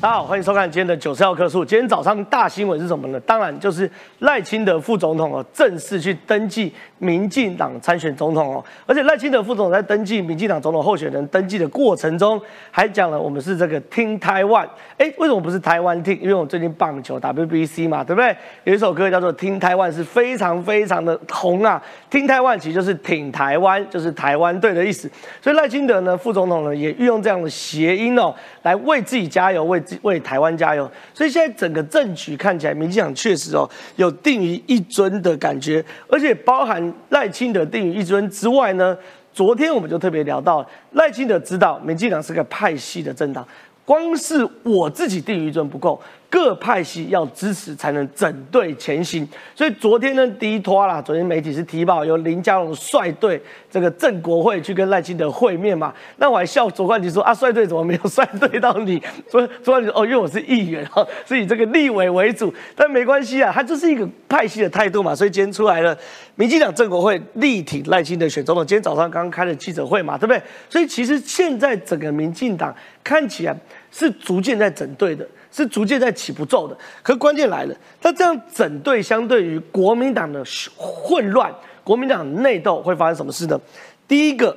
大家好，欢迎收看今天的九十号课数。今天早上大新闻是什么呢？当然就是赖清德副总统哦，正式去登记民进党参选总统哦。而且赖清德副总统在登记民进党总统候选人登记的过程中，还讲了我们是这个听台湾。哎，为什么不是台湾听？因为我最近棒球 WBC 嘛，对不对？有一首歌叫做《听台湾》，是非常非常的红啊。听台湾其实就是挺台湾，就是台湾队的意思。所以赖清德呢，副总统呢，也运用这样的谐音哦，来为自己加油，为。为台湾加油，所以现在整个政局看起来，民进党确实哦有定于一尊的感觉，而且包含赖清德定于一尊之外呢，昨天我们就特别聊到赖清德知道民进党是个派系的政党，光是我自己定于一尊不够。各派系要支持才能整队前行，所以昨天呢，第一拖啦，昨天媒体是提报由林佳龙率队这个郑国会去跟赖清德会面嘛，那我还笑左冠杰说啊，率队怎么没有率队到你？所以左冠杰哦，因为我是议员哈，是以这个立委为主，但没关系啊，他就是一个派系的态度嘛，所以今天出来了，民进党郑国会力挺赖清德选总统，今天早上刚开了记者会嘛，对不对？所以其实现在整个民进党看起来是逐渐在整队的。是逐渐在起不骤的，可关键来了，他这样整队相对于国民党的混乱，国民党内斗会发生什么事呢？第一个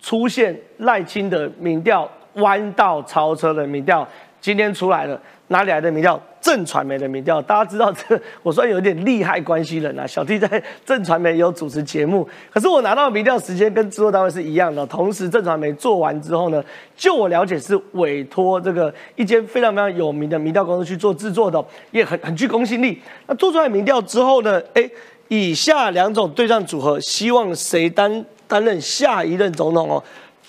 出现赖清德民调弯道超车的民调，今天出来了。哪里来的民调？正传媒的民调，大家知道这，我算有点厉害关系人啊。小弟在正传媒有主持节目，可是我拿到民调时间跟制作单位是一样的。同时，正传媒做完之后呢，就我了解是委托这个一间非常非常有名的民调公司去做制作的，也很很具公信力。那做出来民调之后呢，哎，以下两种对战组合，希望谁担担任下一任总统哦？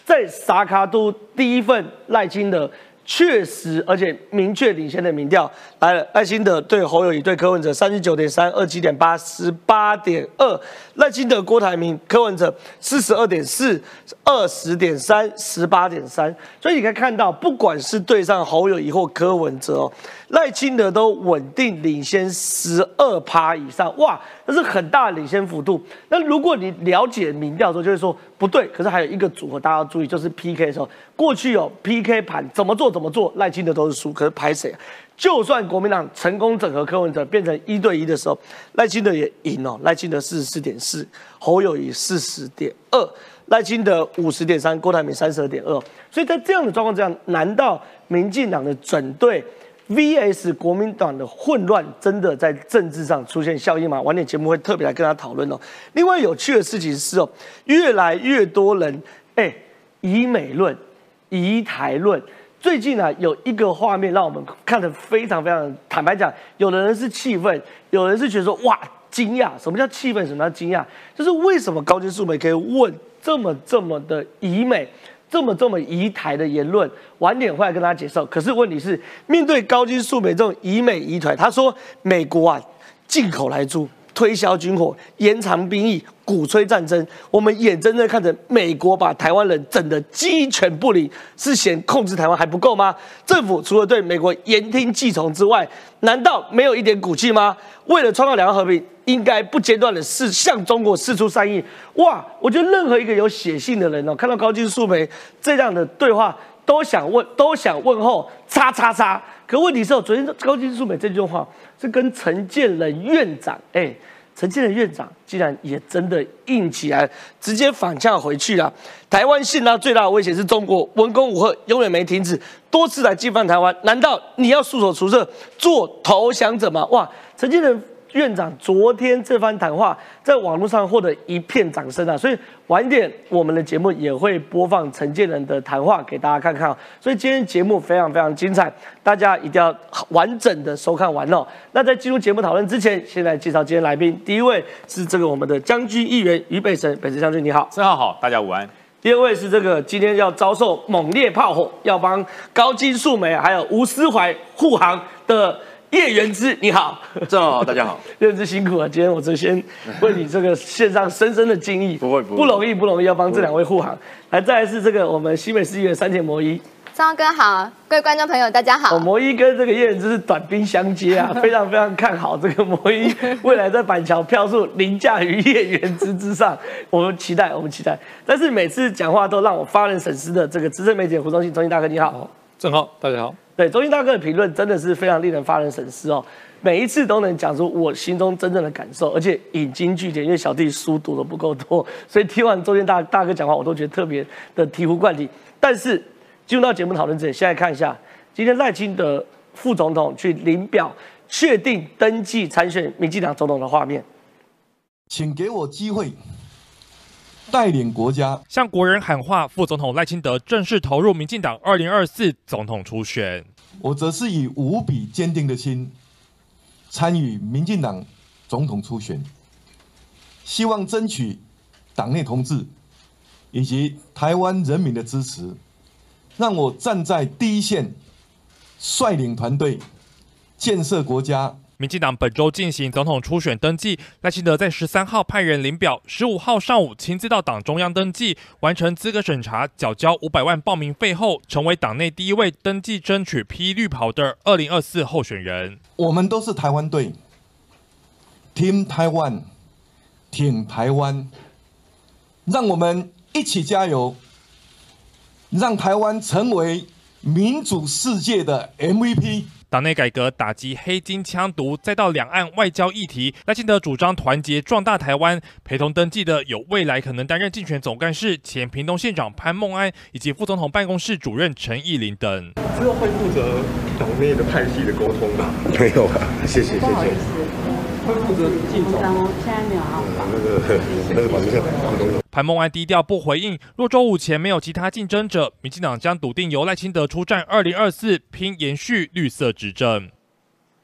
在萨卡都第一份赖清德。确实，而且明确领先的民调来了。赖清德对侯友谊对柯文哲三十九点三二七点八十八点二，赖清德郭台铭柯文哲四十二点四二十点三十八点三。所以你可以看到，不管是对上侯友谊或柯文哲哦。赖清德都稳定领先十二趴以上，哇，那是很大的领先幅度。那如果你了解民调的时候，就会说不对。可是还有一个组合，大家要注意，就是 PK 的时候，过去有 PK 盘，怎么做怎么做，赖清德都是输。可是排谁？就算国民党成功整合柯文哲变成一对一的时候，赖清德也赢哦。赖清德四十四点四，侯友谊四十点二，赖清德五十点三，郭台铭三十二点二。所以在这样的状况之下，难道民进党的整队？V.S. 国民党的混乱真的在政治上出现效应吗？晚点节目会特别来跟他讨论哦。另外有趣的事情是哦，越来越多人哎，以美论、以台论。最近啊，有一个画面让我们看得非常非常坦白讲，有的人是气愤，有人是觉得说哇惊讶。什么叫气愤？什么叫惊讶？就是为什么高金素梅可以问这么这么的以美？这么这么移台的言论，晚点会来跟大家介绍。可是问题是，面对高金素梅这种以美移台，他说美国啊进口来租，推销军火，延长兵役，鼓吹战争。我们眼睁睁看着美国把台湾人整得鸡犬不宁，是嫌控制台湾还不够吗？政府除了对美国言听计从之外，难道没有一点骨气吗？为了创造两岸和平。应该不间断的是向中国释出善意。哇！我觉得任何一个有写信的人哦，看到高金素梅这样的对话，都想问，都想问候，叉叉叉。可问题是我，昨天高金素梅这句话是跟陈建仁院长，哎，陈建仁院长竟然也真的硬起来，直接反呛回去了。台湾现在最大的威胁是中国，文攻武赫永远没停止，多次来进犯台湾，难道你要束手除策，做投降者吗？哇！陈建仁。院长昨天这番谈话在网络上获得一片掌声啊！所以晚点我们的节目也会播放陈建仁的谈话给大家看看啊。所以今天节目非常非常精彩，大家一定要完整的收看完哦。那在进入节目讨论之前，先来介绍今天来宾。第一位是这个我们的将军议员于北辰，北辰将军你好，三号好，大家午安。第二位是这个今天要遭受猛烈炮火，要帮高金素梅还有吴思怀护航的。叶元之，你好，正好，大家好，叶元之辛苦了，今天我就先为你这个献上深深的敬意，不会不容易不容易，要帮这两位护航，来再来是这个我们西北市议员三田摩一，张哥好，各位观众朋友大家好，摩一跟这个叶元之是短兵相接啊，非常非常看好这个摩一。未来在板桥票数凌驾于叶元之之上，我们期待我们期待，但是每次讲话都让我发人深思的这个资深媒体胡忠信，忠信大哥你好。正浩，大家好。对，中心大哥的评论真的是非常令人发人深思哦，每一次都能讲出我心中真正的感受，而且引经据典。因为小弟书读的不够多，所以听完中心大大哥讲话，我都觉得特别的醍醐灌顶。但是进入到节目讨论之前，现在看一下今天赖清德副总统去领表确定登记参选民进党总统的画面。请给我机会。带领国家向国人喊话，副总统赖清德正式投入民进党二零二四总统初选。我则是以无比坚定的心参与民进党总统初选，希望争取党内同志以及台湾人民的支持，让我站在第一线，率领团队建设国家。民进党本周进行总统初选登记，赖清德在十三号派人领表，十五号上午亲自到党中央登记，完成资格审查，缴交五百万报名费后，成为党内第一位登记争取披绿袍的二零二四候选人。我们都是台湾队，Team Taiwan，挺台湾，让我们一起加油，让台湾成为民主世界的 MVP。党内改革打击黑金枪毒，再到两岸外交议题，赖清德主张团结壮大台湾。陪同登记的有未来可能担任竞选总干事前屏东县长潘孟安，以及副总统办公室主任陈义林等。之后会负责党内的派系的沟通吗？没有啊，谢谢谢谢。会负责进总，现在没有啊。那个那个保密线潘孟安低调不回应。若周五前没有其他竞争者，民进党将笃定由赖清德出战二零二四，拼延续绿色执政。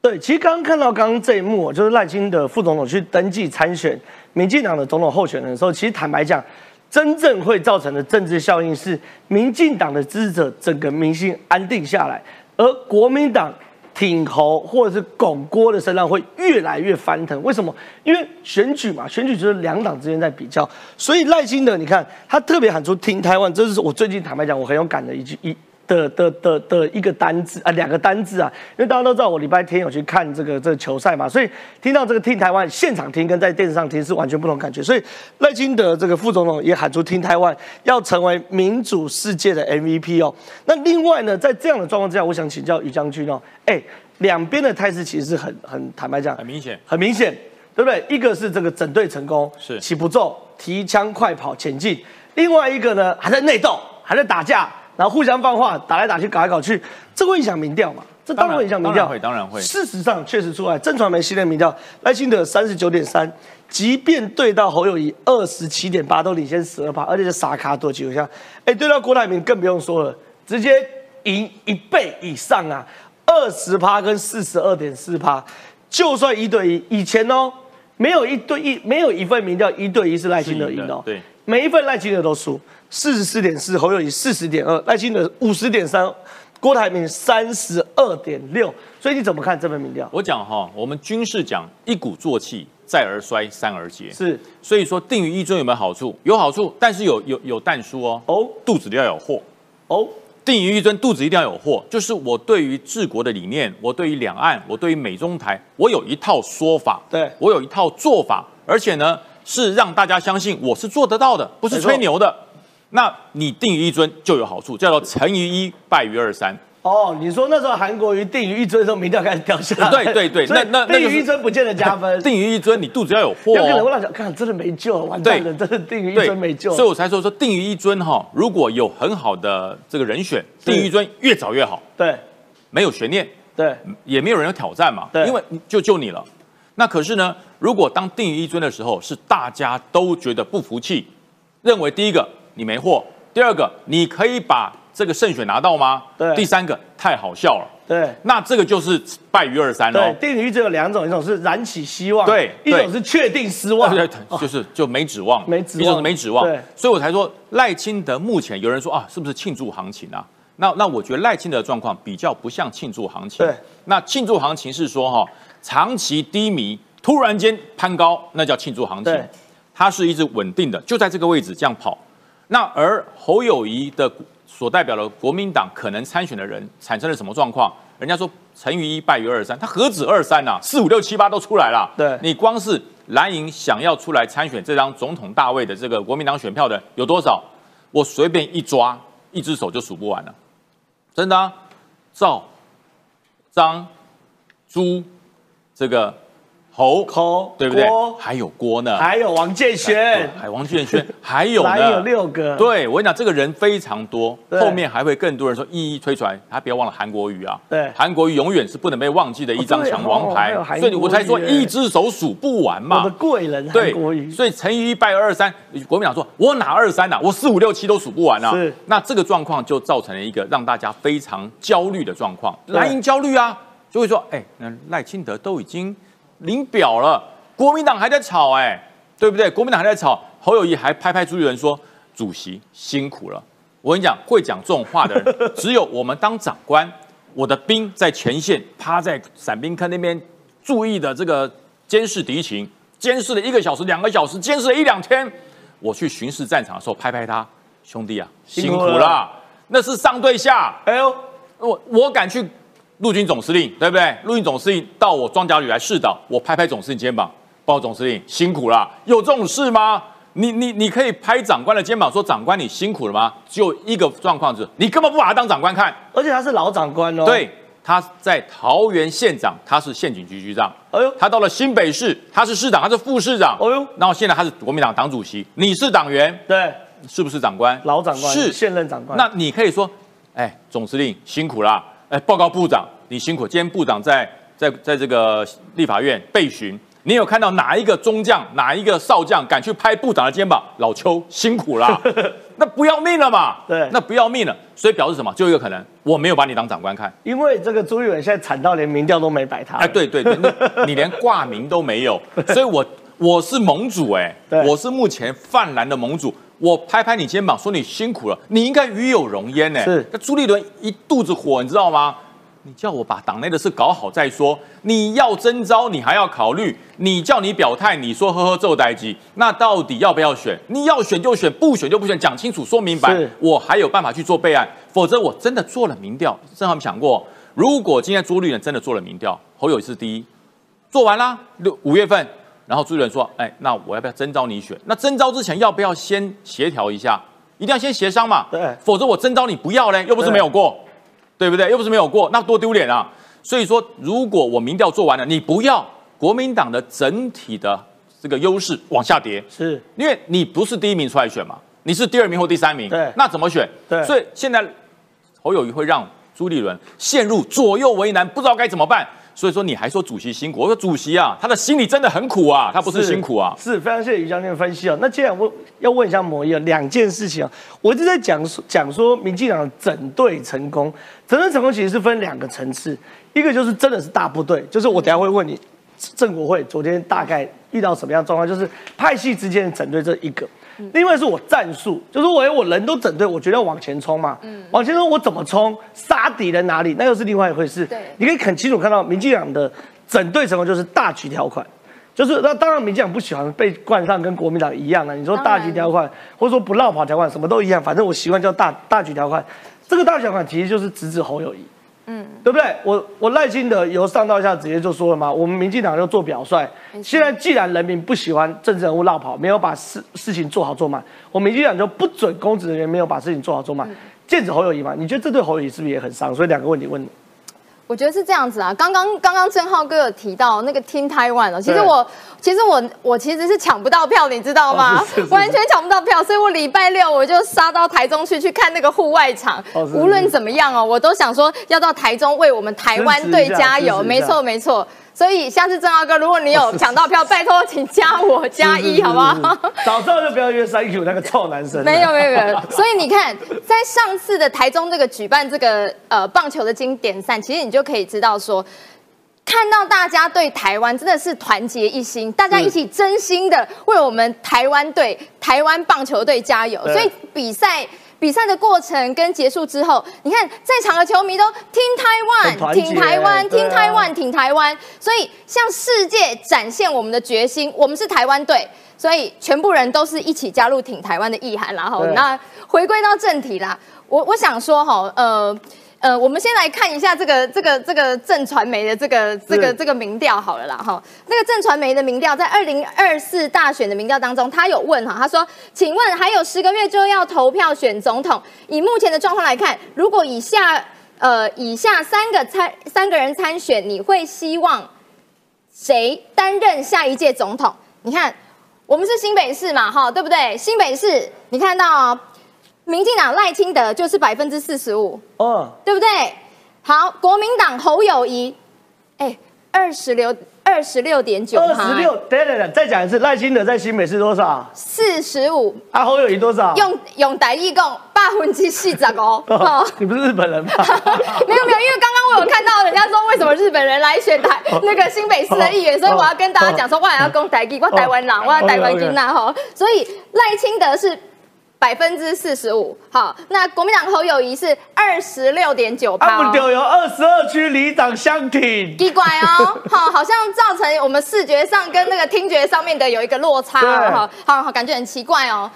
对，其实刚刚看到刚刚这一幕，就是赖清德副总统去登记参选民进党的总统候选人的时候，其实坦白讲，真正会造成的政治效应是民进党的支持者整个民心安定下来，而国民党。挺喉或者是拱锅的声浪会越来越翻腾，为什么？因为选举嘛，选举就是两党之间在比较，所以赖清德，你看他特别喊出“听台湾”，这是我最近坦白讲，我很有感的一句一。的的的的一个单字啊，两个单字啊，因为大家都知道我礼拜天有去看这个这个球赛嘛，所以听到这个听台湾现场听跟在电视上听是完全不同感觉，所以赖清德这个副总统也喊出听台湾要成为民主世界的 MVP 哦。那另外呢，在这样的状况之下，我想请教于将军哦，哎，两边的态势其实是很很坦白讲，很明显，很明显，对不对？一个是这个整队成功，是起步骤提枪快跑前进，另外一个呢还在内斗，还在打架。然后互相放话，打来打去，搞来搞去，这会影响民调嘛？这当然会影响民调，会当然会。事实上，确实出来，正传媒系列民调，赖清德三十九点三，即便对到侯友谊二十七点八，都领先十二趴，而且是傻卡多几下。哎，对到郭台铭更不用说了，直接赢一倍以上啊，二十趴跟四十二点四趴，就算一对一，以前哦，没有一对一，没有一份民调一对一是赖清德赢的，对，每一份赖清德都输。四十四点四，侯友谊四十点二，赖清德五十点三，郭台铭三十二点六。所以你怎么看这份民调？我讲哈，我们军事讲一鼓作气，再而衰，三而竭。是，所以说定于一尊有没有好处？有好处，但是有有有但书哦。哦，肚子里要有货。哦，定于一尊，肚子一定要有货。就是我对于治国的理念，我对于两岸，我对于美中台，我有一套说法。对，我有一套做法，而且呢，是让大家相信我是做得到的，不是吹牛的。那你定于一尊就有好处，叫做成于一败于二三。哦，你说那时候韩国瑜定于一尊的时候，民调开始掉下来。对对对，那那定于一尊不见得加分。定于一尊，你肚子要有货。有可能我老想看，真的没救，完蛋了，真的定于一尊没救。所以我才说说定于一尊哈，如果有很好的这个人选，定于一尊越早越好。对，没有悬念。对，也没有人有挑战嘛。对，因为就就你了。那可是呢，如果当定于一尊的时候，是大家都觉得不服气，认为第一个你没货。第二个，你可以把这个胜选拿到吗？对。第三个，太好笑了。对。那这个就是败于二三了。对，定于只有两种，一种是燃起希望，对；一种是确定失望，对，就是就没指望，没指望，没指望。对。所以我才说赖清德目前有人说啊，是不是庆祝行情啊？那那我觉得赖清德的状况比较不像庆祝行情。对。那庆祝行情是说哈，长期低迷，突然间攀高，那叫庆祝行情。它是一直稳定的，就在这个位置这样跑。那而侯友谊的所代表的国民党可能参选的人产生了什么状况？人家说成于一败于二三，他何止二三呐？四五六七八都出来了。对，你光是蓝营想要出来参选这张总统大位的这个国民党选票的有多少？我随便一抓，一只手就数不完了。真的啊，赵、张、朱，这个侯侯对不对？郭？还有郭呢，还有王建轩，还王建轩，还有 还呢，有六个，对我跟你讲，这个人非常多，对。后面还会更多人说一一推出来。他不要忘了韩国瑜啊，对。韩国瑜永远是不能被忘记的一张强王牌。所以我才说一只手数不完嘛。我嘛的。贵人韩对国瑜，，所以乘以一拜二三，国民党说，我哪二三呐？我四五六七都数不完啊。是。那这个状况就造成了一个让大家非常焦虑的状况，对。蓝营焦虑啊，就会说，哎，那赖清德都已经领表了，国民党还在吵，哎，对不对？国民党还在吵，侯友谊还拍拍朱立伦说，主席辛苦了。我跟你讲，会讲这种话的人，只有我们当长官，我的兵在前线，趴在伞兵坑那边，注意的这个监视敌情，监视了一个小时、两个小时，监视了一两天。我去巡视战场的时候，拍拍他，兄弟啊，辛苦了，那是上对下。哎呦，我我敢去陆军总司令，对不对？陆军总司令到我装甲旅来试导，我拍拍总司令肩膀，报告总司令辛苦了，有这种事吗？你你你可以拍长官的肩膀说长官你辛苦了吗？只有一个状况是你根本不把他当长官看。而且他是老长官哦，，对，他在桃园县长，他是县警局局长。哎呦，他到了新北市，他是市长，他是副市长。哎呦然后现在他是国民党党主席，你是党员，对，是不是长官？老长官是现任长官，那你可以说，哎，总司令辛苦啦，哎，报告部长你辛苦。今天部长在在在这个立法院被询，你有看到哪一个中将、哪一个少将敢去拍部长的肩膀？老邱辛苦啦，那不要命了嘛？对那不要命了。所以表示什么？就一个可能，我没有把你当长官看。因为这个朱立伦现在惨到连民调都没摆他，哎，，对对对，你你连挂名都没有，所以我我是盟主哎、对我是目前泛蓝的盟主，我拍拍你肩膀说你辛苦了，你应该与有荣焉呢、是。那朱立伦一肚子火，你知道吗？你叫我把党内的事搞好再说，你要征召你还要考虑，你叫你表态，你说呵呵奏代机，那到底要不要选？你要选就选，不选就不选，讲清楚说明白，我还有办法去做备案，否则我真的做了民调，正好想过，如果今天朱立伦真的做了民调，侯友宜是第一，做完啦，六五月份，然后朱立伦说，哎，那我要不要征召你选？那征召之前要不要先协调一下？一定要先协商嘛，对否则我征召你不要嘞，又不是没有过，对不对？又不是没有过，那多丢脸啊！所以说，如果我民调做完了，你不要国民党的整体的这个优势往下跌，是因为你不是第一名出来选嘛，你是第二名或第三名，对那怎么选？对所以现在侯友谊会让朱立伦陷入左右为难，不知道该怎么办。所以说你还说主席辛苦，我说主席啊，他的心里真的很苦啊，他不是辛苦啊。是非常谢谢于将军分析哦。那接下来我要问一下摩一哦，两件事情啊，我一直在讲说讲说民进党整队成功，整队成功其实是分两个层次，一个就是真的是大部队，就是我等下会问你，郑国会昨天大概遇到什么样状况，就是派系之间的整队这一个。另外是我战术，就是我我人都整队，我觉得要往前冲嘛，往前冲我怎么冲，杀敌人哪里，那又是另外一回事。对。你可以很清楚看到民进党的整队成功就是大局条款，就是那当然民进党不喜欢被冠上跟国民党一样的，你说大局条款或者说不绕跑条款什么都一样，反正我习惯叫大大局条款。这个大局条款其实就是直指侯友谊，嗯，对不对？我我赖清德由上到下直接就说了嘛，我们民进党就做表率。现在既然人民不喜欢政治人物绕跑，没有把事事情做好做满，我们民进党就不准公职人员没有把事情做好做满，剑指侯友谊嘛？你觉得这对侯友谊是不是也很伤？所以两个问题问你。我觉得是这样子啊，刚刚刚刚郑浩哥有提到那个 Team Taiwan 哦，其实我其实我我其实是抢不到票，你知道吗？哦是是？是。完全抢不到票，所以我礼拜六我就杀到台中去去看那个户外场。无论怎么样哦，我都想说要到台中为我们台湾队加油。没错没错，所以下次正浩哥，如果你有抢到票，拜托请加我加一好不好？早知道就不要约 Thank you 那个臭男生。没有没有没有，所以你看，在上次的台中这个举办这个呃棒球的经典赛，其实你就可以知道说。看到大家对台湾真的是团结一心，大家一起真心的为我们台湾队、台湾棒球队加油。所以比赛比赛的过程跟结束之后，你看在场的球迷都听台湾、挺台湾、对啊挺台湾、挺台湾，所以向世界展现我们的决心，我们是台湾队。所以全部人都是一起加入挺台湾的意涵啦。哈，那回归到正题啦，我我想说哈，呃。呃，我们先来看一下这个这个这个正传媒的这个这个这个民调好了啦哈。那个正传媒的民调在二零二四大选的民调当中，他有问哈，他说：“请问还有十个月就要投票选总统，以目前的状况来看，如果以下呃，以下三个参三个人参选，你会希望谁担任下一届总统？你看，我们是新北市嘛，哈，对不对？新北市，你看到民进党赖清德就是百分之四十五，哦，对不对？好，国民党侯友谊，哎，二十六二十六点九，二十六，等等等，再讲一次，赖清德在新北是多少？四十五，啊，侯友谊多少？用用台语讲，百分之四十 哦。哦，你不是日本人吗？没有没有，因为刚刚我有看到人家说为什么日本人来选台那个新北市的议员，所以我要跟大家讲说，我也要讲台语，我台湾人，我要台湾军呐哈。所以赖清德是百分之四十五，好，那国民党侯友谊是二十六点九八，他们就。有二十二区里长相挺，奇怪哦，好，好像造成我们视觉上跟那个听觉上面的有一个落差对。哦，哈，好好感觉很奇怪哦。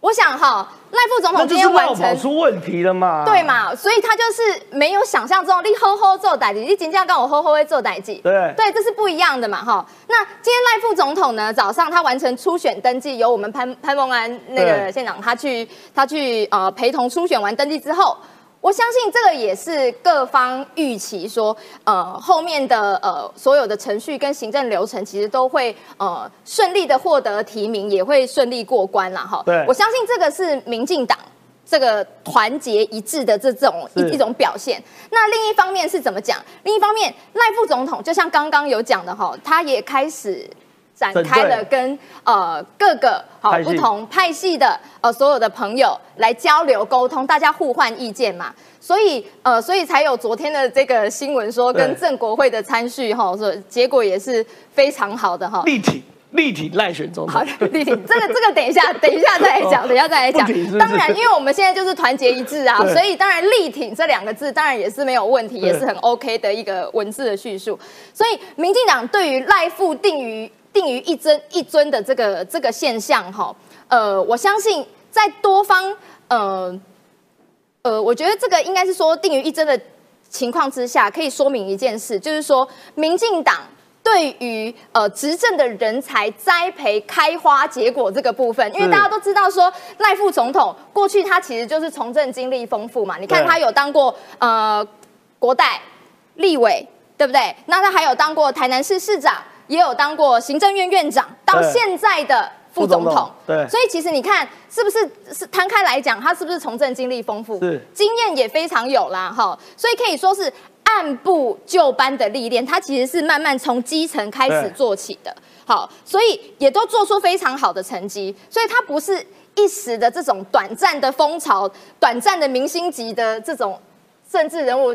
我想哈，赖副总统今天完成出问题了嘛？对？嘛，所以他就是没有想象中你吼吼做代志，你真正跟我吼吼会做代记。对对，这是不一样的嘛哈。那今天赖副总统呢，早上他完成初选登记，由我们潘潘孟安那个县长他去他去呃陪同初选完登记之后。我相信这个也是各方预期说，呃，后面的呃所有的程序跟行政流程，其实都会呃顺利的获得提名，也会顺利过关了哈。对我相信这个是民进党这个团结一致的这种一是一种表现。那另一方面是怎么讲？另一方面，赖副总统就像刚刚有讲的哈，他也开始展开了跟呃各个好不同派系的呃所有的朋友来交流沟通，大家互换意见嘛。所以呃，所以才有昨天的这个新闻说，跟对郑国会的参叙哈，说结果也是非常好的哈。立体立体赖选总好统，，丽婷，这个这个等一下，等一下再来讲，哦等一下再来讲是。是当然，因为我们现在就是团结一致啊，所以当然力挺这两个字当然也是没有问题，也是很 OK 的一个文字的叙述。所以，民进党对于赖富定于定于一尊一尊的这个这个现象哈，呃，我相信在多方呃呃，我觉得这个应该是说定于一尊的情况之下，可以说明一件事，就是说民进党。对于呃执政的人才栽培开花结果这个部分，因为大家都知道说赖副总统过去他其实就是从政经历丰富嘛，你看他有当过呃国代、立委，对不对？那他还有当过台南市市长，也有当过行政院院长，到对现在的副总统。对所以其实你看是不是是摊开来讲，他是不是从政经历丰富？是经验也非常有啦，哈，所以可以说是按部就班的历练，他其实是慢慢从基层开始做起的，好，所以也都做出非常好的成绩，所以他不是一时的这种短暂的风潮、短暂的明星级的这种政治人物。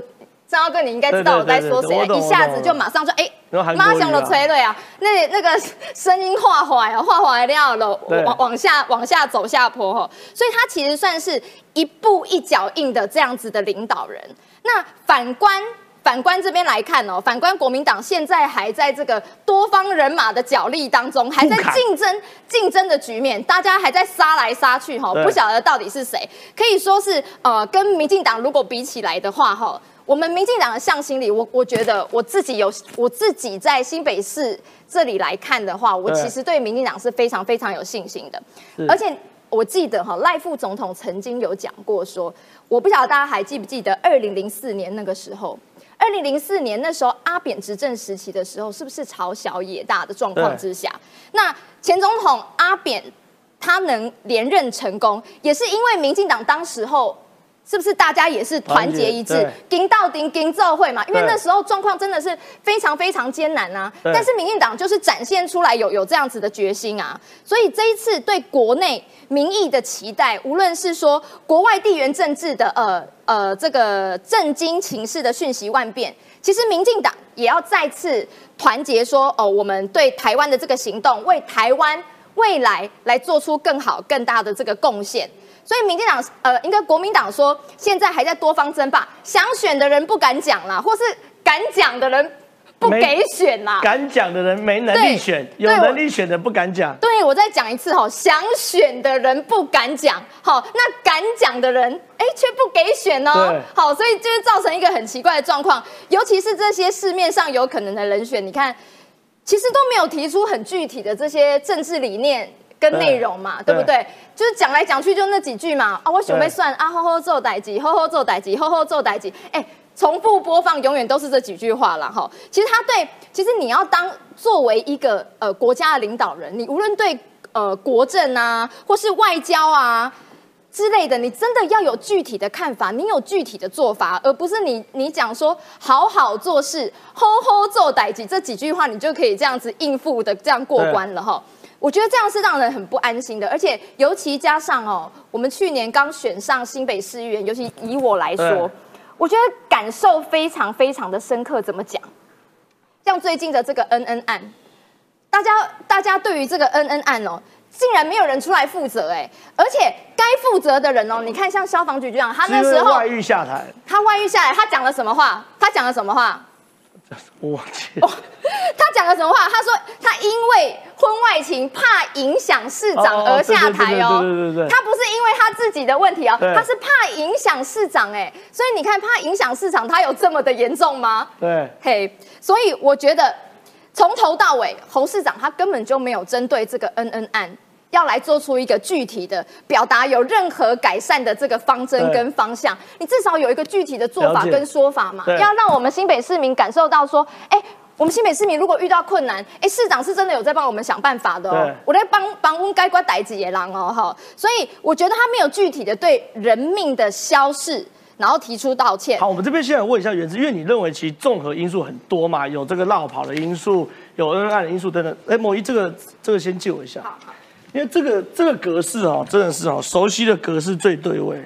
张耀哥，你应该知道我在说谁一下子就马上就哎然后韩，国马瑜啊。上就催泪啊，那那个声音化坏啊，化坏掉了，对。往往下往下走下坡哈，所以他其实算是一步一脚印的这样子的领导人。那反观反观这边来看哦，反观国民党现在还在这个多方人马的角力当中，还在竞争竞争的局面，大家还在杀来杀去哈，对。不晓得到底是谁，可以说是呃跟民进党如果比起来的话哈。我们民进党的向心力，我我觉得我自己有我自己在新北市这里来看的话，我其实对民进党是非常非常有信心的。而且我记得哈，赖副总统曾经有讲过说，我不晓得大家还记不记得，二零零四年那个时候，二零零四年那时候阿扁执政时期的时候，是不是朝小野大的状况之下？那前总统阿扁他能连任成功，也是因为民进党当时候。是不是大家也是团结一致团结，盯到顶顶奏会嘛？因为那时候状况真的是非常非常艰难啊。但是民进党就是展现出来有有这样子的决心啊，所以这一次对国内民意的期待，无论是说国外地缘政治的呃呃这个震惊情势的讯息万变，其实民进党也要再次团结说哦，我们对台湾的这个行动，为台湾未来来做出更好更大的这个贡献。所以民进党呃，应该国民党说，现在还在多方争霸，想选的人不敢讲啦，或是敢讲的人不没给选啦。敢讲的人没能力对选，有能力选的不敢讲。对，我再讲一次哈，想选的人不敢讲，好，那敢讲的人，哎，却不给选哦对，好，所以就是造成一个很奇怪的状况，尤其是这些市面上有可能的人选，你看，其实都没有提出很具体的这些政治理念。跟内容嘛，对对不对？就是讲来讲去就那几句嘛。啊，我准备对算啊，吼吼做代级，吼吼做代级，吼吼做代级。哎，重复播放永远都是这几句话了哈。其实他对，其实你要当作为一个呃国家的领导人，你无论对呃国政啊，或是外交啊之类的，你真的要有具体的看法，你有具体的做法，而不是你你讲说好好做事，吼吼做歹计这几句话，你就可以这样子应付的这样过关了哈。我觉得这样是让人很不安心的，而且尤其加上哦，我们去年刚选上新北市议员，尤其以我来说。我觉得感受非常非常的深刻，怎么讲？像最近的这个恩恩案，大家大家对于这个恩恩案哦，竟然没有人出来负责哎，而且该负责的人哦，你看像消防局局长，他那时候外遇下台，他外遇下来，他讲了什么话？他讲了什么话？我忘记了。他讲了什么话？他说他因为婚外情怕影响市长而下台哦。对对对他不是因为他自己的问题哦，他是怕影响市长哎。所以你看，怕影响市长，他有这么的严重吗？对。嘿，所以我觉得从头到尾，侯市长他根本就没有针对这个恩恩案。要来做出一个具体的表达，有任何改善的这个方针跟方向，你至少有一个具体的做法跟说法嘛？要让我们新北市民感受到说，哎，我们新北市民如果遇到困难，哎，市长是真的有在帮我们想办法的哦。我在帮帮翁该关逮子野狼哦，哈。所以我觉得他没有具体的对人命的消逝，然后提出道歉。好，我们这边现在问一下原子，因为你认为其实综合因素很多嘛，有这个绕跑的因素，有恩爱的因素等等。哎，某一这个这个先借我一下。好。因为这个这个格式哦，真的是哦，熟悉的格式最对位。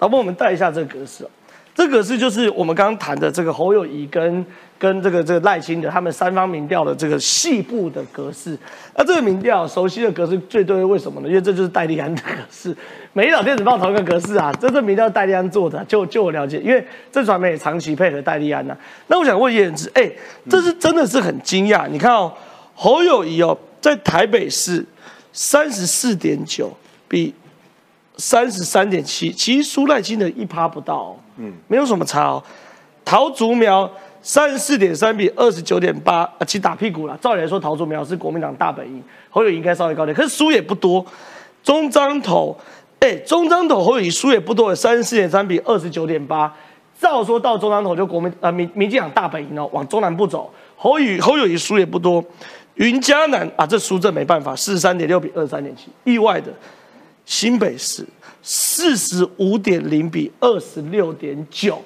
老婆，我们带一下这个格式哦。这格式就是我们刚刚谈的这个侯友谊跟跟这个这个赖清德他们三方民调的这个细部的格式。那这个民调熟悉的格式最对位，为什么呢？因为这就是戴利安的格式，每一岛电子报同一个格式啊。这这民调戴利安做的，就就我了解，因为这传媒也长期配合戴利安呐。那我想问叶子，哎，这是真的是很惊讶。你看哦，侯友谊哦，在台北市。三十四点九比三十三点七，其实输赖清的一趴不到，嗯，没有什么差哦。桃竹苗三十四点三比二十九点八，啊，其实打屁股了。照理来说，桃竹苗是国民党大本营，侯友宜应该稍微高点，可是输也不多。中彰投，哎，中彰投侯友宜输也不多，三十四点三比二十九点八。照说到中彰投就国民呃民民进党大本营哦，往中南部走，侯友侯友宜输也不多。云嘉南啊，这输这没办法，四十三点六比二十三点七，意外的，新北市四十五点零比二十六点九，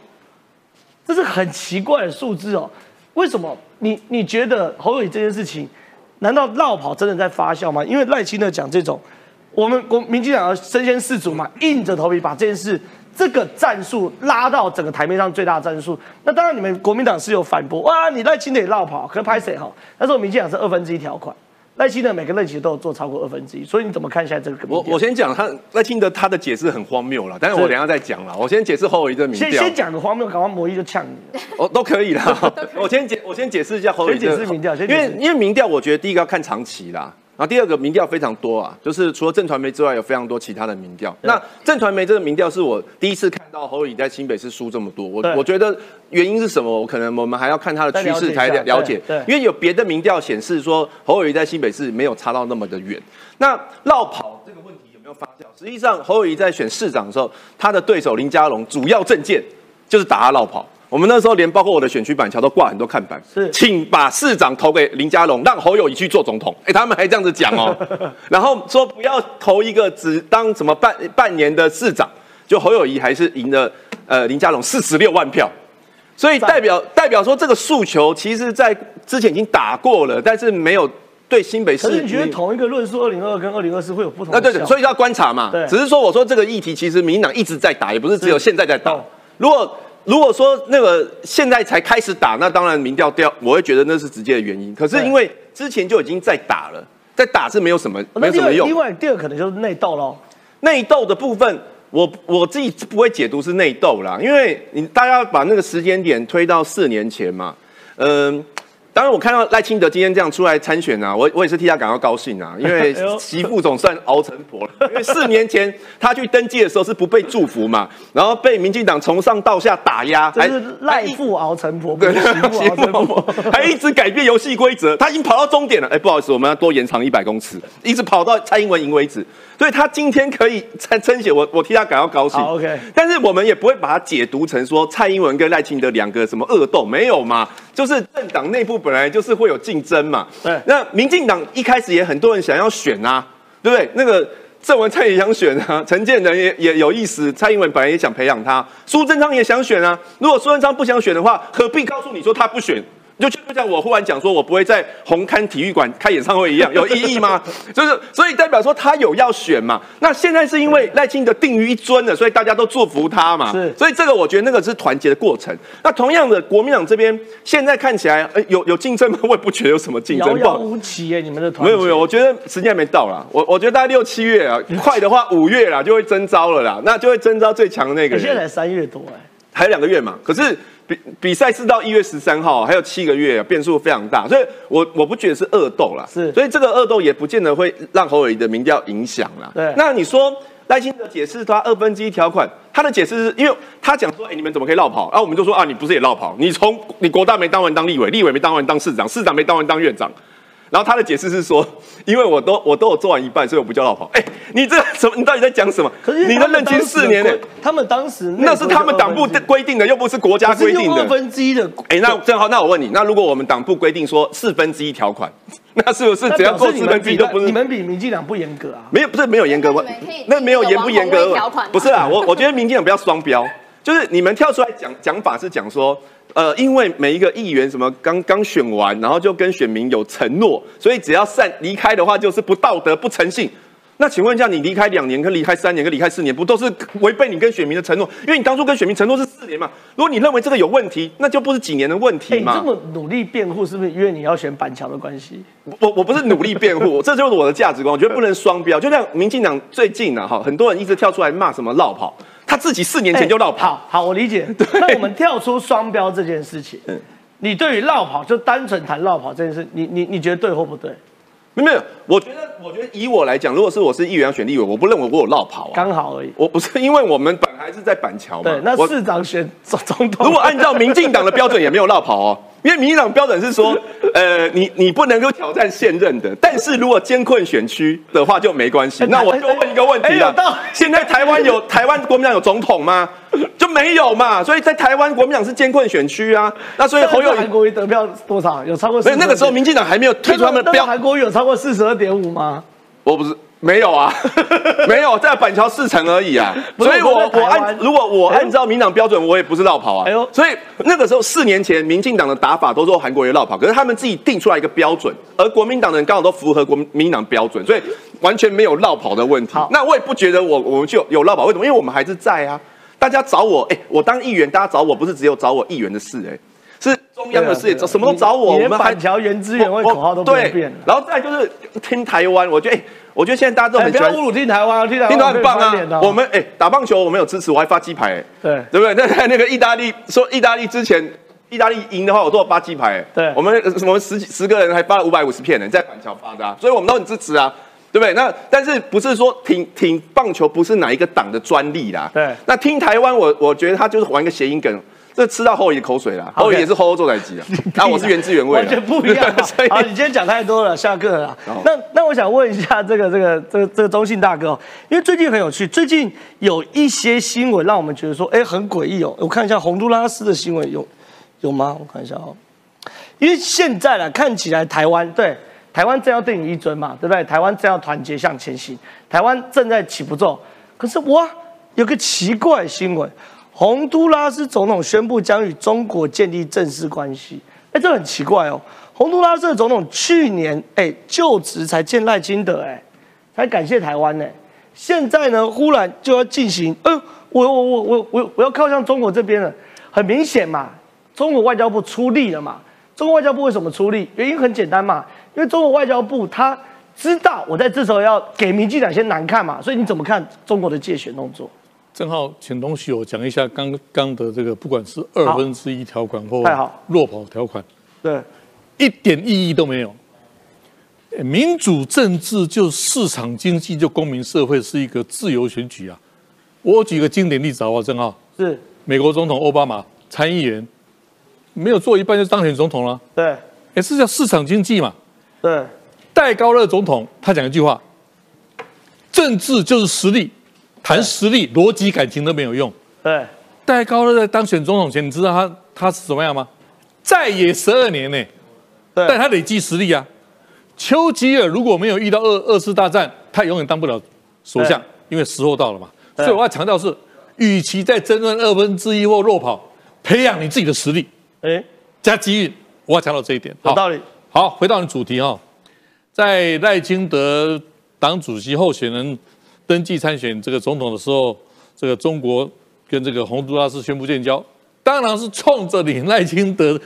这是很奇怪的数字哦。为什么？你你觉得侯友宜这件事情，难道绕跑真的在发酵吗？因为赖清德讲这种，我们国民进党要身先士卒嘛，硬着头皮把这件事。这个战术拉到整个台面上最大战术，那当然你们国民党是有反驳哇，你赖清德也绕跑，可拍谁哈？但是我民进党是二分之一条款，赖清德每个任期都有做超过二分之一，所以你怎么看一下这个？我我先讲他赖清德他的解释很荒谬了，但是我等下再讲了。我先解释侯友谊的民调。先先讲个荒谬，搞完魔一就呛你。哦，都可以啦。我先解我先解释一下侯友谊的民调，因为因为民调，我觉得第一个要看长期啦。然后第二个民调非常多啊，就是除了正传媒之外，有非常多其他的民调。那正传媒这个民调是我第一次看到侯友宜在新北市输这么多，我我觉得原因是什么？我可能我们还要看他的趋势才了解。因为有别的民调显示说侯友宜在新北市没有差到那么的远。那绕跑这个问题有没有发酵？实际上侯友宜在选市长的时候，他的对手林佳龙主要政见就是打他绕跑。我们那时候连包括我的选区板桥都挂很多看板，是，请把市长投给林佳龙，让侯友谊去做总统。哎，他们还这样子讲哦，然后说不要投一个只当什么半半年的市长，就侯友谊还是赢了呃林佳龙四十六万票，所以代表代表说这个诉求其实在之前已经打过了，但是没有对新北市。可是你觉得同一个论述二零二跟二零二四会有不同？那对对，所以要观察嘛。对，只是说我说这个议题其实民进党一直在打，也不是只有现在在打。如果如果说那个现在才开始打，那当然民调掉，我会觉得那是直接的原因。可是因为之前就已经在打了，在打是没有什么没有什么用。另外第二可能就是内斗喽。内斗的部分，我我自己不会解读是内斗啦，因为你大家把那个时间点推到四年前嘛，嗯，当然我看到赖清德今天这样出来参选啊，我我也是替他感到高兴啊，因为媳妇总算熬成婆了。因为四年前他去登记的时候是不被祝福嘛，然后被民进党从上到下打压，还是赖父熬成婆，不是媳妇熬成婆，还一直改变游戏规则。他已经跑到终点了，哎，不好意思，我们要多延长一百公尺，一直跑到蔡英文赢为止。所以他今天可以参参选，我我替他感到高兴。OK，但是我们也不会把它解读成说蔡英文跟赖清德两个什么恶斗，没有嘛？就是政党内部本来就是会有竞争嘛。对，那民进党一开始也很多人想要选啊，对不对？那个郑文灿也想选啊，陈建仁也也有意思，蔡英文本来也想培养他，苏贞昌也想选啊。如果苏贞昌不想选的话，何必告诉你说他不选？就就像我忽然讲说，我不会在红磡体育馆开演唱会一样，有意义吗？就是所以代表说他有要选嘛。那现在是因为赖清德定于一尊了，所以大家都祝福他嘛。是，所以这个我觉得那个是团结的过程。那同样的，国民党这边现在看起来，呃，有有竞争吗？我也不觉得有什么竞争。遥遥无期耶，你们的团没有没有，我觉得时间还没到啦。我我觉得大概六七月啊，快的话五月啦就会征招了啦，那就会征招最强的那个人。现在才三月多哎，还有两个月嘛。可是。比比赛是到一月十三号，还有七个月，变数非常大，所以我我不觉得是恶斗啦，是，所以这个恶斗也不见得会让侯友谊的民调影响啦。对，那你说赖清德解释他二分之一条款，他的解释是因为他讲说，哎，你们怎么可以绕跑？然后我们就说啊，你不是也绕跑？你从你国大没当完当立委，立委没当完当市长，市长没当完当院长。然后他的解释是说，因为我都我都有做完一半，所以我不叫老婆。哎，你这什么？你到底在讲什么？可是你的任期四年呢？他们当时那是他们党部规定的，又不是国家规定的。二分之一的。哎，那正好，那我问你，那如果我们党部规定说四分之一条款，那是不是只要过四分之一都不是？你们比民进党不严格啊？没有，不是没有严格那没有严不严格？不是啊，我我觉得民进党不要双标，就是你们跳出来讲讲法是讲说。呃，因为每一个议员什么刚刚选完，然后就跟选民有承诺，所以只要散离开的话，就是不道德、不诚信。那请问一下，你离开两年，跟离开三年，跟离开四年，不都是违背你跟选民的承诺？因为你当初跟选民承诺是四年嘛。如果你认为这个有问题，那就不是几年的问题嘛。你这么努力辩护，是不是因为你要选板桥的关系？我我不是努力辩护，这就是我的价值观。我觉得不能双标。就像民进党最近呢，哈，很多人一直跳出来骂什么绕跑。他自己四年前就绕跑，好，我理解。那我们跳出双标这件事情，你对于绕跑就单纯谈绕跑这件事，你你你觉得对或不对？没有，我觉得，我觉得以我来讲，如果是我是议员选立委，我不认为我有绕跑啊，刚好而已。我不是因为我们本来是在板桥嘛，对，那市长选 总总统，如果按照民进党的标准，也没有绕跑哦。因为民进党标准是说，呃，你你不能够挑战现任的，但是如果艰困选区的话就没关系。那我就问一个问题了：现在台湾有台湾国民党有总统吗？就没有嘛。所以在台湾国民党是艰困选区啊。那所以侯友韩国瑜得票多少？有超过？所以那个时候民进党还没有推出他们的标。韩国瑜有超过四十二点五吗？我不是。没有啊，没有在板桥四城而已啊，所以我我按如果我按照民党标准，我也不是绕跑啊。哎呦，所以那个时候四年前，民进党的打法都说韩国瑜绕跑，可是他们自己定出来一个标准，而国民党的人刚好都符合国民党标准，所以完全没有绕跑的问题。那我也不觉得我我们就有绕跑，为什么？因为我们还是在啊，大家找我，哎，我当议员，大家找我不是只有找我议员的事，哎。是中央的事业，什么都找我。我们板桥原资源会口号都不变。然后再就是听台湾，我觉得，哎，我觉得现在大家都很喜欢侮辱听台湾，听台湾很棒啊。我们哎打棒球，我们有支持，我还发鸡排，对对不对？那那个意大利说，意大利之前意大利赢的话，我都有发鸡排。对，我们我们十十个人还发了五百五十片呢，在板桥发的，所以我们都很支持啊，对不对？那但是不是说挺挺棒球不是哪一个党的专利啦？对，那听台湾，我我觉得他就是玩一个谐音梗。这吃到后裔口水了，后裔也是吼吼做来吉啊。那我是原汁原味，完全不一样。好，你今天讲太多了，下课了。那那我想问一下这个这个这个这个中信大哥，因为最近很有趣，最近有一些新闻让我们觉得说，哎，很诡异哦。我看一下洪都拉斯的新闻有有吗？我看一下哦。因为现在呢，看起来台湾对台湾正要对你一尊嘛，对不对？台湾正要团结向前行，台湾正在起步骤。可是哇，有个奇怪新闻。洪都拉斯总统宣布将与中国建立正式关系，哎，这很奇怪哦。洪都拉斯的总统去年哎就职才见赖清德，哎，才感谢台湾呢。现在呢，忽然就要进行，呃，我我我我我我要靠向中国这边了。很明显嘛，中国外交部出力了嘛。中国外交部为什么出力？原因很简单嘛，因为中国外交部他知道我在这时候要给民进党先难看嘛，所以你怎么看中国的借选动作？正好请同学我讲一下刚刚的这个，不管是二分之一条款或落跑条款。对，一点意义都没有。民主政治就市场经济就公民社会是一个自由选举啊。我举个经典例子好不好？正好是美国总统奥巴马参议员没有做一半就当选总统了，对，也是叫市场经济嘛。对，戴高乐总统他讲一句话：政治就是实力，谈实力，逻辑感情都没有用。对，戴高乐在当选总统前，你知道他他是怎么样吗？在野十二年呢，对，但他累积实力啊。丘吉尔如果没有遇到二二次大战，他永远当不了首相，因为时候到了嘛。所以我要强调是，与其在争论二分之一或落跑，培养你自己的实力，哎，加机遇，我要强调这一点。有道理。好，回到你主题哈，在赖清德党主席候选人登记参选这个总统的时候，这个中国跟这个洪都拉斯宣布建交，当然是冲着你赖清德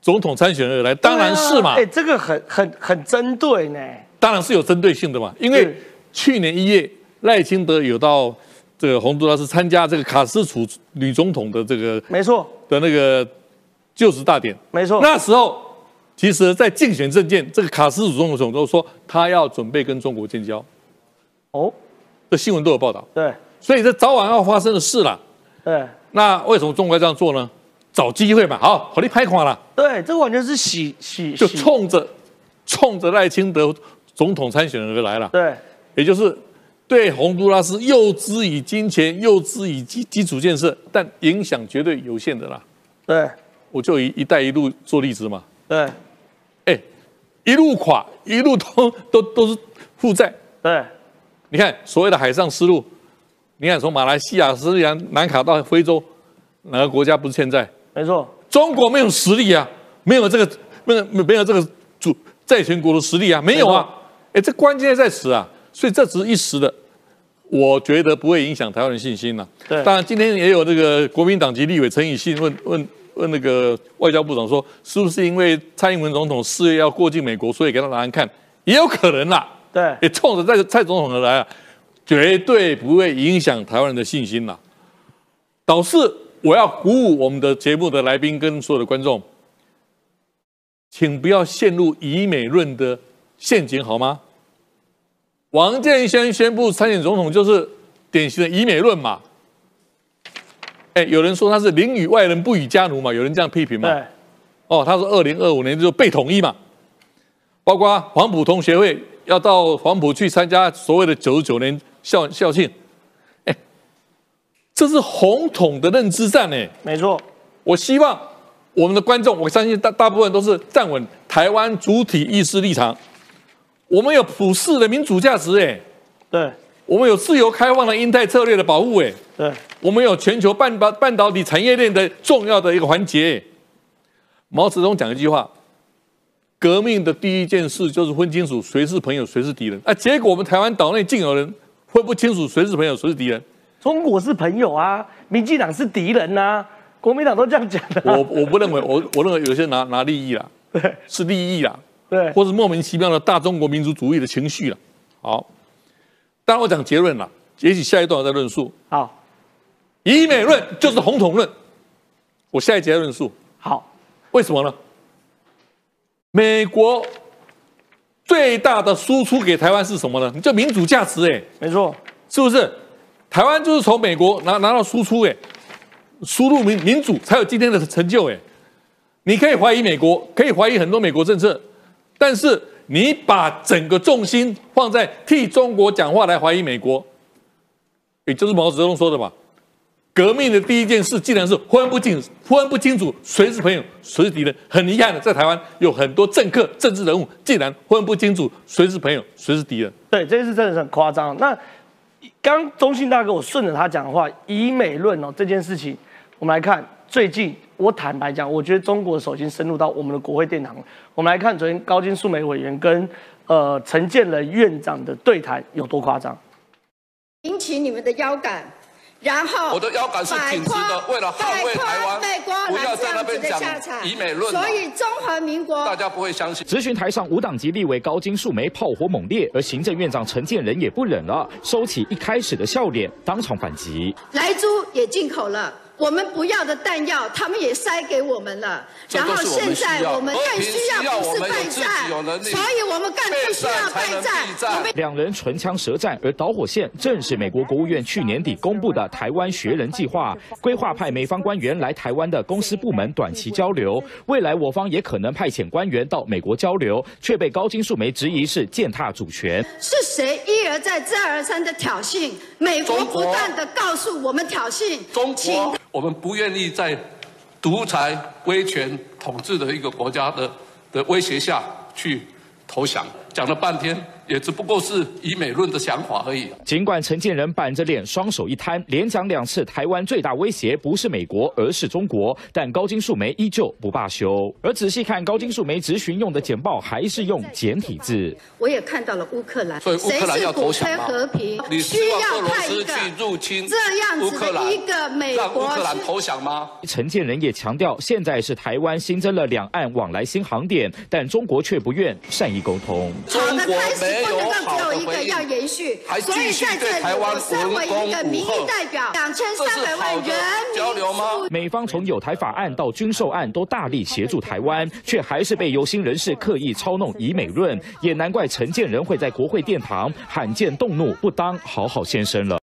总统参选而来，当然是嘛。哎，这个很很很针对呢。当然是有针对性的嘛，因为去年一月赖清德有到这个洪都拉斯参加这个卡斯楚女总统的这个没错的那个就职大典，没错。那时候。其实，在竞选政见，这个卡斯楚总统都说他要准备跟中国建交。哦，这新闻都有报道。对，所以这早晚要发生的事了。对，那为什么中国要这样做呢？找机会嘛。好，火力拍垮了。对，这完全是洗洗，就冲着冲着赖清德总统参选人而来了。对，也就是对洪都拉斯又之以金钱，又之以基基础建设，但影响绝对有限的啦。对，我就以“一带一路”做例子嘛。对。哎，一路垮，一路通都都是负债。对，你看所谓的海上丝路，你看从马来西亚、斯里兰南卡到非洲，哪个国家不是欠债？没错，中国没有实力啊，没有这个没有没有这个主债权国的实力啊，没有啊。哎，这关键在此啊，所以这只是一时的，我觉得不会影响台湾人信心呐。对，当然今天也有那个国民党籍立委陈以信问问。问那个外交部长说，是不是因为蔡英文总统四月要过境美国，所以给他答案看？也有可能啦。对，也冲着这个蔡总统而来啊，绝对不会影响台湾人的信心啦。导致我要鼓舞我们的节目的来宾跟所有的观众，请不要陷入以美论的陷阱，好吗？王建轩宣布参选总统，就是典型的以美论嘛。哎，有人说他是宁与外人不与家奴嘛？有人这样批评嘛？对。哦，他说二零二五年就被统一嘛，包括黄埔同学会要到黄埔去参加所谓的九十九年校校庆。哎，这是红统的认知战呢。没错。我希望我们的观众，我相信大大部分都是站稳台湾主体意识立场。我们有普世的民主价值哎。对。我们有自由开放的印太策略的保护哎。对。我们有全球半导半导体产业链的重要的一个环节。毛泽东讲一句话：革命的第一件事就是分清楚谁是朋友，谁是敌人。啊，结果我们台湾岛内竟有人分不清楚谁是朋友，谁是敌人。中国是朋友啊，民进党是敌人呐，国民党都这样讲的。我我不认为，我我认为有些拿拿利益啦，对，是利益啦，对，或是莫名其妙的大中国民族主义的情绪了。好，当然我讲结论了，也许下一段我再论述。好。以美论就是红统论，我下一节论述。好，为什么呢？美国最大的输出给台湾是什么呢？叫民主价值，哎，没错，是不是？台湾就是从美国拿拿到输出，哎，输入民民主才有今天的成就，哎。你可以怀疑美国，可以怀疑很多美国政策，但是你把整个重心放在替中国讲话来怀疑美国，也就是毛泽东说的吧？革命的第一件事，竟然是分不清、分不清楚谁是朋友、谁是敌人，很遗憾的，在台湾有很多政客、政治人物，竟然分不清楚谁是朋友、谁是敌人。对，这件事真的是很夸张。那刚中信大哥，我顺着他讲的话，以美论哦，这件事情，我们来看最近，我坦白讲，我觉得中国手已经深入到我们的国会殿堂了。我们来看昨天高金素梅委员跟呃陈建仁院长的对谈有多夸张，引起你们的腰杆。然后我的腰杆是挺直的，为了捍卫台湾，不要在那边讲以美论。所以中华民国大家不会相信。咨询台上无党籍立委高金素梅炮火猛烈，而行政院长陈建仁也不忍了，收起一开始的笑脸，当场反击。莱猪也进口了，我们不要的弹药，他们也塞给我们了。然后现在我们更需要不是备战，所以我们更不需要备战。两人唇枪舌战，而导火线正是美国国务院去年底公布的台湾学人计划，规划派美方官员来台湾的公司部门短期交流。未来我方也可能派遣官员到美国交流，却被高金素梅质疑是践踏主权。是谁一而再、再而三的挑衅？美国不断的告诉我们挑衅。中国。我们不愿意在独裁、威权统治的一个国家的的威胁下去投降。讲了半天。也只不过是以美论的想法而已。尽管陈建仁板着脸，双手一摊，连讲两次台湾最大威胁不是美国，而是中国，但高金素梅依旧不罢休。而仔细看高金素梅执询用的简报，还是用简体字。我也看到了乌克兰，所以乌克兰要投降和平，你需要派一个去入侵这样子的一个美国，乌克兰投降吗？陈建仁也强调，现在是台湾新增了两岸往来新航点，但中国却不愿善意沟通。中国没。不能够只有一个要延续，所以在这里，我身为一个民意代表，两千三百万人民。美方从有台法案到军售案都大力协助台湾，却还是被有心人士刻意操弄以美论，也难怪陈建仁会在国会殿堂罕见动怒，不当好好先生了。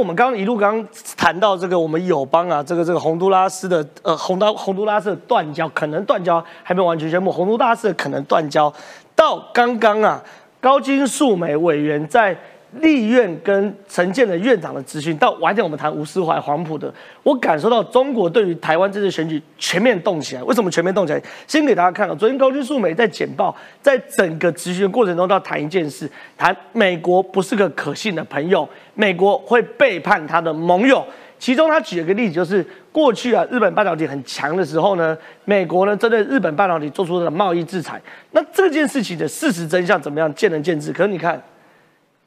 我们刚刚一路刚刚谈到这个，我们友邦啊，这个这个洪都拉斯的呃洪都洪都拉斯的断交，可能断交还没完全宣布，洪都拉斯的可能断交。到刚刚啊，高金素梅委员在立院跟陈建的院长的咨询，到晚点我们谈吴思怀、黄埔的，我感受到中国对于台湾这次选举全面动起来。为什么全面动起来？先给大家看啊，昨天高金素梅在简报，在整个咨询过程中，都要谈一件事，谈美国不是个可信的朋友，美国会背叛他的盟友。其中他举了个例子，就是过去啊，日本半导体很强的时候呢，美国呢针对日本半导体做出了贸易制裁。那这件事情的事实真相怎么样，见仁见智。可是你看，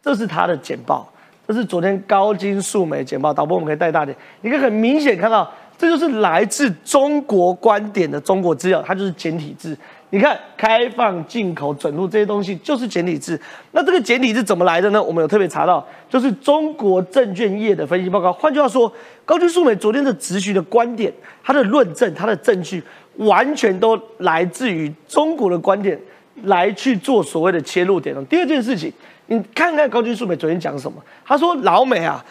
这是他的简报，这是昨天高金素梅简报。导播我们可以带大点，你可以很明显看到，这就是来自中国观点的中国资料，它就是简体字。你看，开放进口准入这些东西就是简体字。那这个简体字怎么来的呢？我们有特别查到，就是中国证券业的分析报告。换句话说，高金素美昨天的咨询的观点，他的论证、他的证据，完全都来自于中国的观点来去做所谓的切入点。第二件事情，你看看高军素美昨天讲什么？他说老美啊，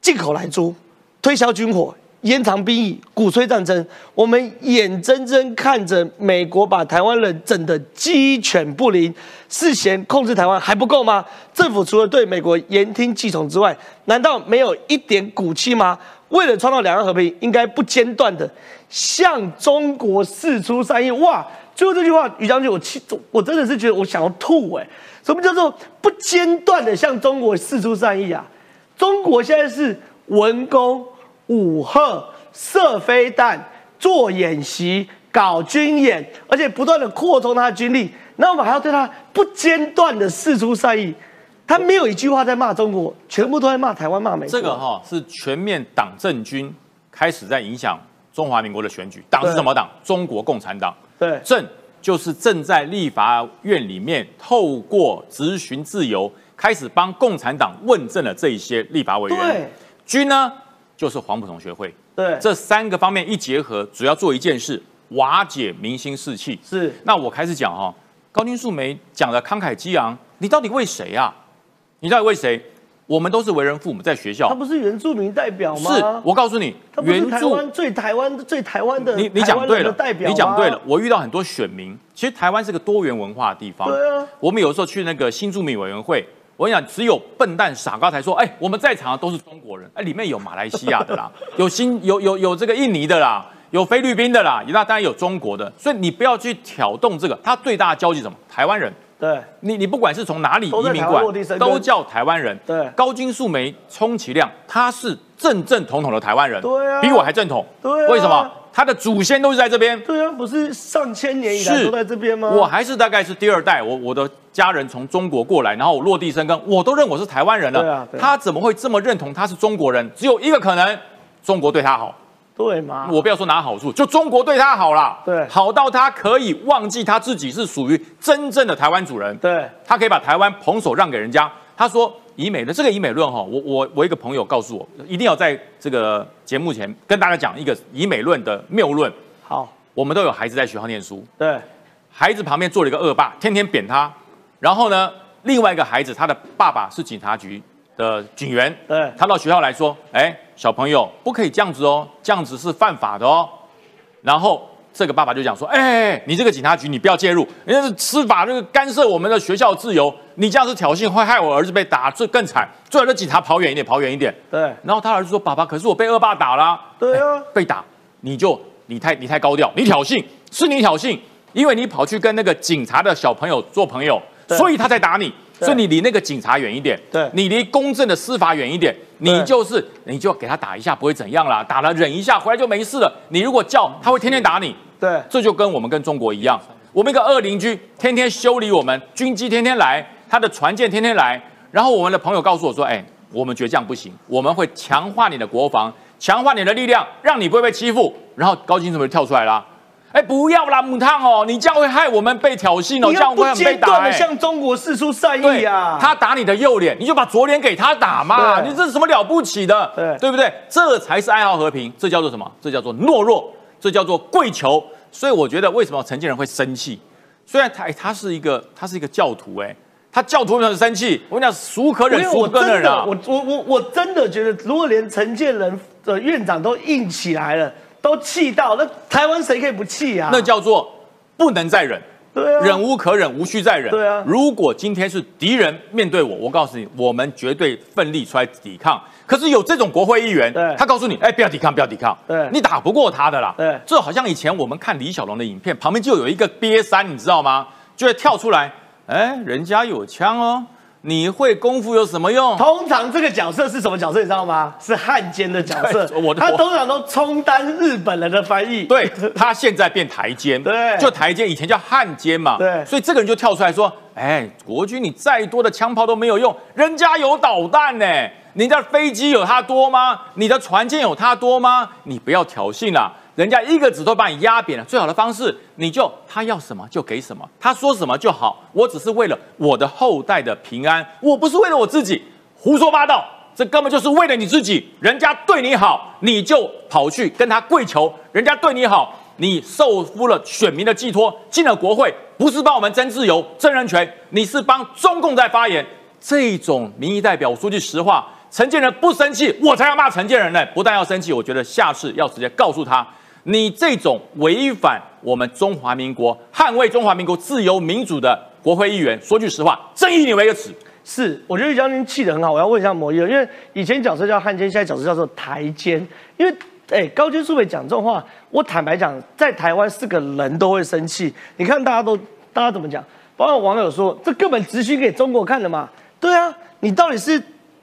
进口来租，推销军火。延长兵役，鼓吹战争，我们眼睁睁看着美国把台湾人整得鸡犬不宁，事先控制台湾还不够吗？政府除了对美国言听计从之外，难道没有一点骨气吗？为了创造两岸和平，应该不间断的向中国示出善意。哇！最后这句话，于将军，我气，我真的是觉得我想要吐哎！什么叫做不间断的向中国示出善意啊？中国现在是文攻。武赫射飞弹、做演习、搞军演，而且不断的扩充他的军力，那我们还要对他不间断的示出善意。他没有一句话在骂中国，全部都在骂台湾、骂美国。这个哈是全面党政军开始在影响中华民国的选举。党是什么党？中国共产党。对，正就是正在立法院里面透过质询自由，开始帮共产党问政的这一些立法委员。对，军呢？就是黄埔同学会，对这三个方面一结合，主要做一件事，瓦解民心士气。是，那我开始讲哈，高金素梅讲的慷慨激昂，你到底为谁啊？你到底为谁？我们都是为人父母，在学校，他不是原住民代表吗？是我告诉你，原台湾最台湾最台湾的，你你讲对了，代表你讲对了。我遇到很多选民，其实台湾是个多元文化的地方。对啊，我们有时候去那个新住民委员会。我跟你讲，只有笨蛋傻瓜才说，哎，我们在场的都是中国人，哎，里面有马来西亚的啦，有新有有有这个印尼的啦，有菲律宾的啦，那当然有中国的，所以你不要去挑动这个，他最大的交集什么？台湾人，对，你你不管是从哪里移民过来，都叫台湾人。对，高金素梅充其量他是正正统统的台湾人，对啊，比我还正统，对，为什么？他的祖先都是在这边，对啊，不是上千年以来都在这边吗？我还是大概是第二代，我我的家人从中国过来，然后我落地生根，我都认我是台湾人了。对啊，他怎么会这么认同他是中国人？只有一个可能，中国对他好，对吗？我不要说拿好处，就中国对他好了，对，好到他可以忘记他自己是属于真正的台湾主人，对，他可以把台湾捧手让给人家。他说以美的，这个以美论哈，我我我一个朋友告诉我，一定要在这个节目前跟大家讲一个以美论的谬论。好，我们都有孩子在学校念书，对，孩子旁边坐了一个恶霸，天天扁他，然后呢，另外一个孩子他的爸爸是警察局的警员，对，他到学校来说，哎，小朋友不可以这样子哦，这样子是犯法的哦，然后。这个爸爸就讲说：“哎，你这个警察局，你不要介入，人家是司法那个干涉我们的学校自由，你这样子挑衅，会害我儿子被打，这更惨。最好的警察跑远一点，跑远一点。”对。然后他儿子说：“爸爸，可是我被恶霸打了。”对啊，被打，你就你太你太高调，你挑衅，是你挑衅，因为你跑去跟那个警察的小朋友做朋友，所以他才打你。所以你离那个警察远一点，对，你离公正的司法远一点，你就是你就给他打一下，不会怎样啦，打了忍一下，回来就没事了。你如果叫，他会天天打你。对，这就跟我们跟中国一样，我们一个恶邻居天天修理我们，军机天天来，他的船舰天天来，然后我们的朋友告诉我说：“哎，我们觉得这样不行，我们会强化你的国防，强化你的力量，让你不会被欺负。”然后高金怎么就跳出来了？哎，不要啦，母汤哦，你这样会害我们被挑衅哦，这样会被打。的向中国示出善意啊！他打你的右脸，你就把左脸给他打嘛，你这是什么了不起的？对，对不对？这才是爱好和平，这叫做什么？这叫做懦弱，这叫做跪求。所以我觉得，为什么陈建仁会生气？虽然他哎他是一个他是一个教徒，哎，他教徒为什么生气？我跟你讲，孰可忍，孰不可忍啊！我我我我真的觉得，如果连陈建仁的院长都硬起来了，都气到，那台湾谁可以不气啊？那叫做不能再忍。对啊，忍无可忍，无需再忍。对啊，如果今天是敌人面对我，我告诉你，我们绝对奋力出来抵抗。可是有这种国会议员，他告诉你，哎，不要抵抗，不要抵抗，对，你打不过他的啦。对，这好像以前我们看李小龙的影片，旁边就有一个瘪三，你知道吗？就会跳出来，哎，人家有枪哦。你会功夫有什么用？通常这个角色是什么角色？你知道吗？是汉奸的角色。我他通常都充当日本人的翻译。对他现在变台奸。对，就台奸，以前叫汉奸嘛。对，所以这个人就跳出来说：“哎，国军你再多的枪炮都没有用，人家有导弹呢。你的飞机有他多吗？你的船舰有他多吗？你不要挑衅了。”人家一个指头把你压扁了，最好的方式，你就他要什么就给什么，他说什么就好。我只是为了我的后代的平安，我不是为了我自己胡说八道，这根本就是为了你自己。人家对你好，你就跑去跟他跪求；人家对你好，你受服了选民的寄托，进了国会，不是帮我们争自由、争人权，你是帮中共在发言。这种民意代表，我说句实话，陈建仁不生气，我才要骂陈建仁呢。不但要生气，我觉得下次要直接告诉他。你这种违反我们中华民国、捍卫中华民国自由民主的国会议员，说句实话，正义你为个耻。是，我觉得将军气得很好。我要问一下摩耶因为以前角色叫汉奸，现在角色叫做台奸。因为，哎，高金素伟讲这种话，我坦白讲，在台湾是个人都会生气。你看大家都，大家怎么讲？包括网友说，这根本直需给中国看的嘛？对啊，你到底是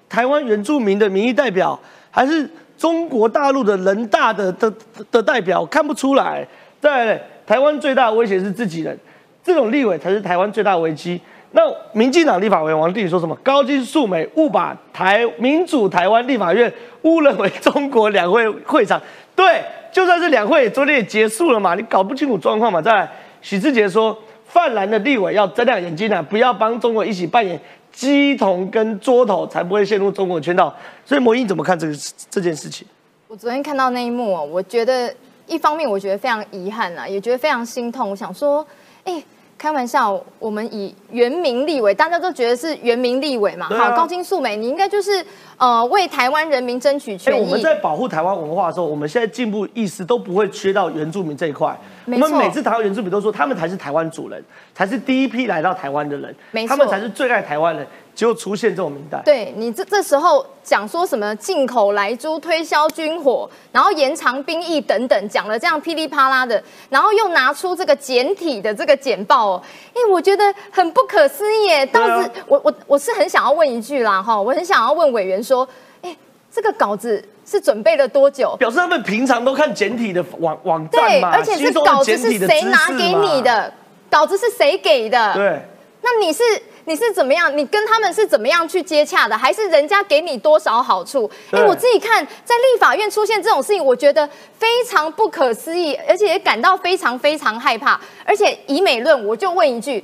台湾原住民的民意代表，还是？中国大陆的人大的的的代表看不出来，在台湾最大的威胁是自己人，这种立委才是台湾最大的危机。那民进党立法委员王定宇说什么？高金素美误把台民主台湾立法院误认为中国两会会场。对，就算是两会昨天也结束了嘛，你搞不清楚状况嘛。再来，许志杰说，泛蓝的立委要睁亮眼睛啊，不要帮中国一起扮演。鸡同跟桌头才不会陷入中国圈套，所以魔音怎么看这个这件事情？我昨天看到那一幕哦，我觉得一方面我觉得非常遗憾啊，也觉得非常心痛。我想说，哎，开玩笑，我们以原名立委，大家都觉得是原名立委嘛，好，高金素美，你应该就是呃为台湾人民争取权益。我们在保护台湾文化的时候，我们现在进步意识都不会缺到原住民这一块。我们每次谈到原住民都说，他们才是台湾主人，才是第一批来到台湾的人，他们才是最爱台湾人。结果出现这种名单，对你这这时候讲说什么进口来猪、推销军火，然后延长兵役等等，讲了这样噼里啪啦的，然后又拿出这个简体的这个简报，哎，我觉得很不可思议。倒是我我我是很想要问一句啦，哈，我很想要问委员说，哎，这个稿子是准备了多久？表示他们平常都看简体的网网站对，而且这稿子是谁拿给你的？稿子是谁给的？对，那你是？你是怎么样？你跟他们是怎么样去接洽的？还是人家给你多少好处？哎，我自己看在立法院出现这种事情，我觉得非常不可思议，而且也感到非常非常害怕。而且以美论，我就问一句：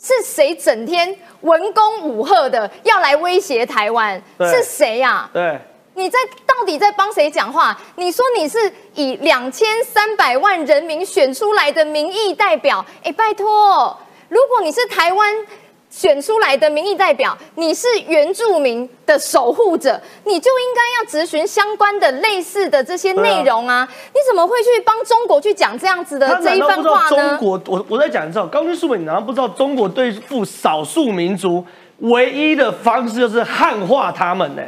是谁整天文攻武赫的要来威胁台湾？是谁呀？对，你在到底在帮谁讲话？你说你是以两千三百万人民选出来的民意代表，哎，拜托，如果你是台湾。选出来的民意代表，你是原住民的守护者，你就应该要咨询相关的类似的这些内容啊！你怎么会去帮中国去讲这样子的这一番话呢？中国，我我在讲的时候，高军素敏，你难道不知道中国对付少数民族唯一的方式就是汉化他们呢？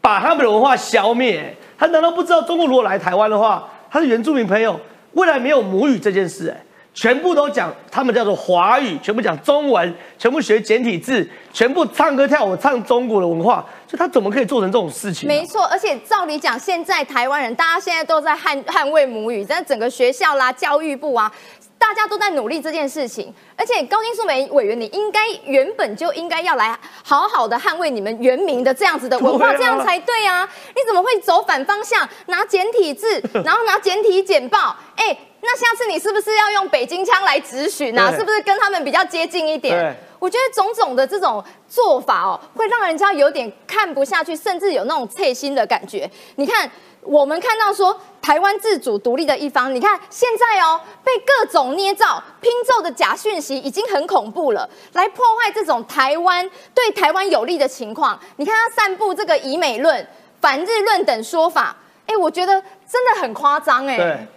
把他们的文化消灭？他难道不知道中国如果来台湾的话，他的原住民朋友，未来没有母语这件事？哎。全部都讲，他们叫做华语，全部讲中文，全部学简体字，全部唱歌跳舞唱中国的文化，所以他怎么可以做成这种事情？没错，而且照理讲，现在台湾人大家现在都在捍捍卫母语，在整个学校啦、教育部啊，大家都在努力这件事情。而且高金素梅委员，你应该原本就应该要来好好的捍卫你们原民的这样子的文化，这样才对啊！你怎么会走反方向，拿简体字，然后拿简体 简报？哎。那下次你是不是要用北京腔来质询啊？是不是跟他们比较接近一点？我觉得种种的这种做法哦，会让人家有点看不下去，甚至有那种刺心的感觉。你看，我们看到说台湾自主独立的一方，你看现在哦，被各种捏造、拼凑的假讯息已经很恐怖了，来破坏这种台湾对台湾有利的情况。你看他散布这个以美论、反日论等说法，哎，我觉得真的很夸张哎。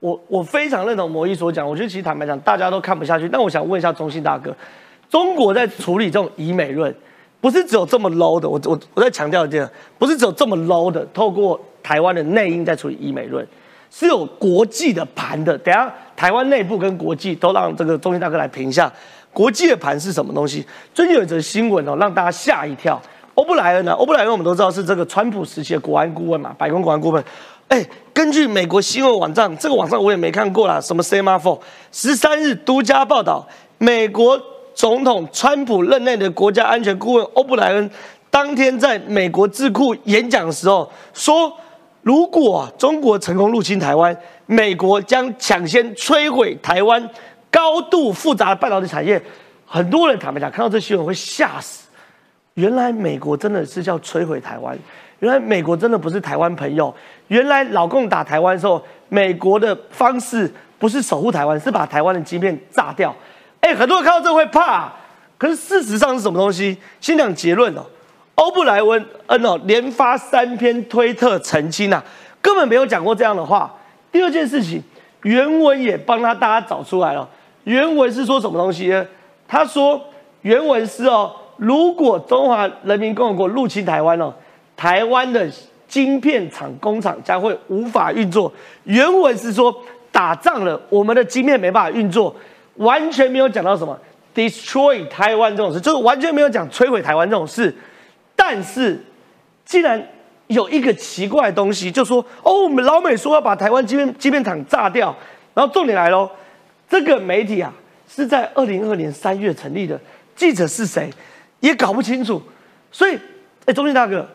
我我非常认同摩伊所讲，我觉得其实坦白讲，大家都看不下去。但我想问一下中信大哥，中国在处理这种以美论，不是只有这么 low 的。我我我在强调一点，不是只有这么 low 的，透过台湾的内应在处理以美论，是有国际的盘的。等下台湾内部跟国际都让这个中信大哥来评一下，国际的盘是什么东西？最近有一则新闻哦，让大家吓一跳。欧布莱恩呢？欧布莱恩我们都知道是这个川普时期的国安顾问嘛，白宫国安顾问。哎，根据美国新闻网站，这个网站我也没看过啦，什么 Semaphore 十三日独家报道，美国总统川普任内的国家安全顾问欧布莱恩当天在美国智库演讲的时候说，如果中国成功入侵台湾，美国将抢先摧毁台湾高度复杂的半导体产业。很多人坦白讲，看到这新闻会吓死，原来美国真的是叫摧毁台湾。原来美国真的不是台湾朋友。原来老共打台湾的时候，美国的方式不是守护台湾，是把台湾的芯片炸掉。哎，很多人看到这会怕。可是事实上是什么东西？先讲结论哦。欧布莱恩恩哦，连发三篇推特澄清啊，根本没有讲过这样的话。第二件事情，原文也帮他大家找出来了。原文是说什么东西呢？他说原文是哦，如果中华人民共和国入侵台湾哦。台湾的晶片厂工厂将会无法运作。原文是说打仗了，我们的晶片没办法运作，完全没有讲到什么 destroy 台湾这种事，就是完全没有讲摧毁台湾这种事。但是，既然有一个奇怪的东西，就说哦，我们老美说要把台湾晶片晶片厂炸掉，然后重点来喽，这个媒体啊是在二零二年三月成立的，记者是谁也搞不清楚，所以，哎，中信大哥。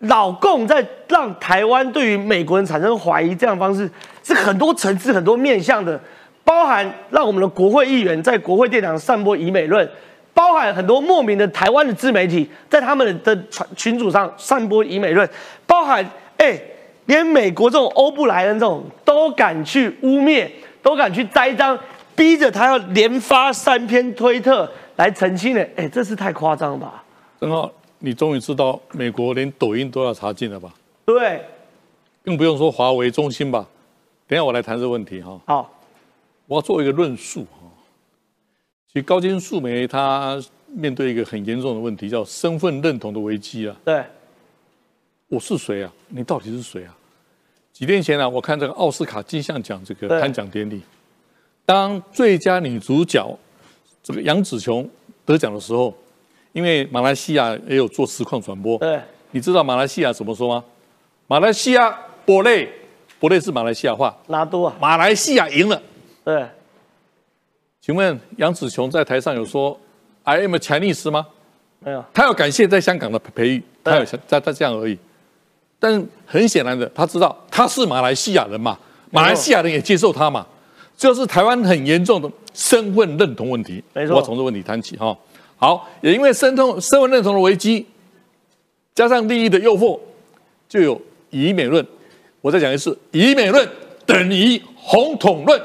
老共在让台湾对于美国人产生怀疑，这样的方式是很多层次、很多面向的，包含让我们的国会议员在国会殿堂散播以美论，包含很多莫名的台湾的自媒体在他们的群群组上散播以美论，包含哎，连美国这种欧布莱恩这种都敢去污蔑，都敢去栽赃，逼着他要连发三篇推特来澄清的，哎，这是太夸张了吧？正好。你终于知道美国连抖音都要查禁了吧？对，更不用说华为、中兴吧。等下我来谈这个问题哈。好，我要做一个论述哈。其实高金素梅她面对一个很严重的问题，叫身份认同的危机啊。对，我是谁啊？你到底是谁啊？几天前呢，我看这个奥斯卡金像奖这个颁奖典礼，当最佳女主角这个杨紫琼得奖的时候。因为马来西亚也有做实况转播，对，你知道马来西亚怎么说吗？马来西亚博类，博类是马来西亚话，拿多啊？马来西亚赢了。对，请问杨紫琼在台上有说 “I am Chinese” 吗？没有，他要感谢在香港的培育，他有在他这样而已。但很显然的，他知道他是马来西亚人嘛，马来西亚人也接受他嘛，这是台湾很严重的身份认同问题。没错，我从这问题谈起哈。好，也因为身痛身份认同的危机，加上利益的诱惑，就有以美论。我再讲一次，以美论等于红统论。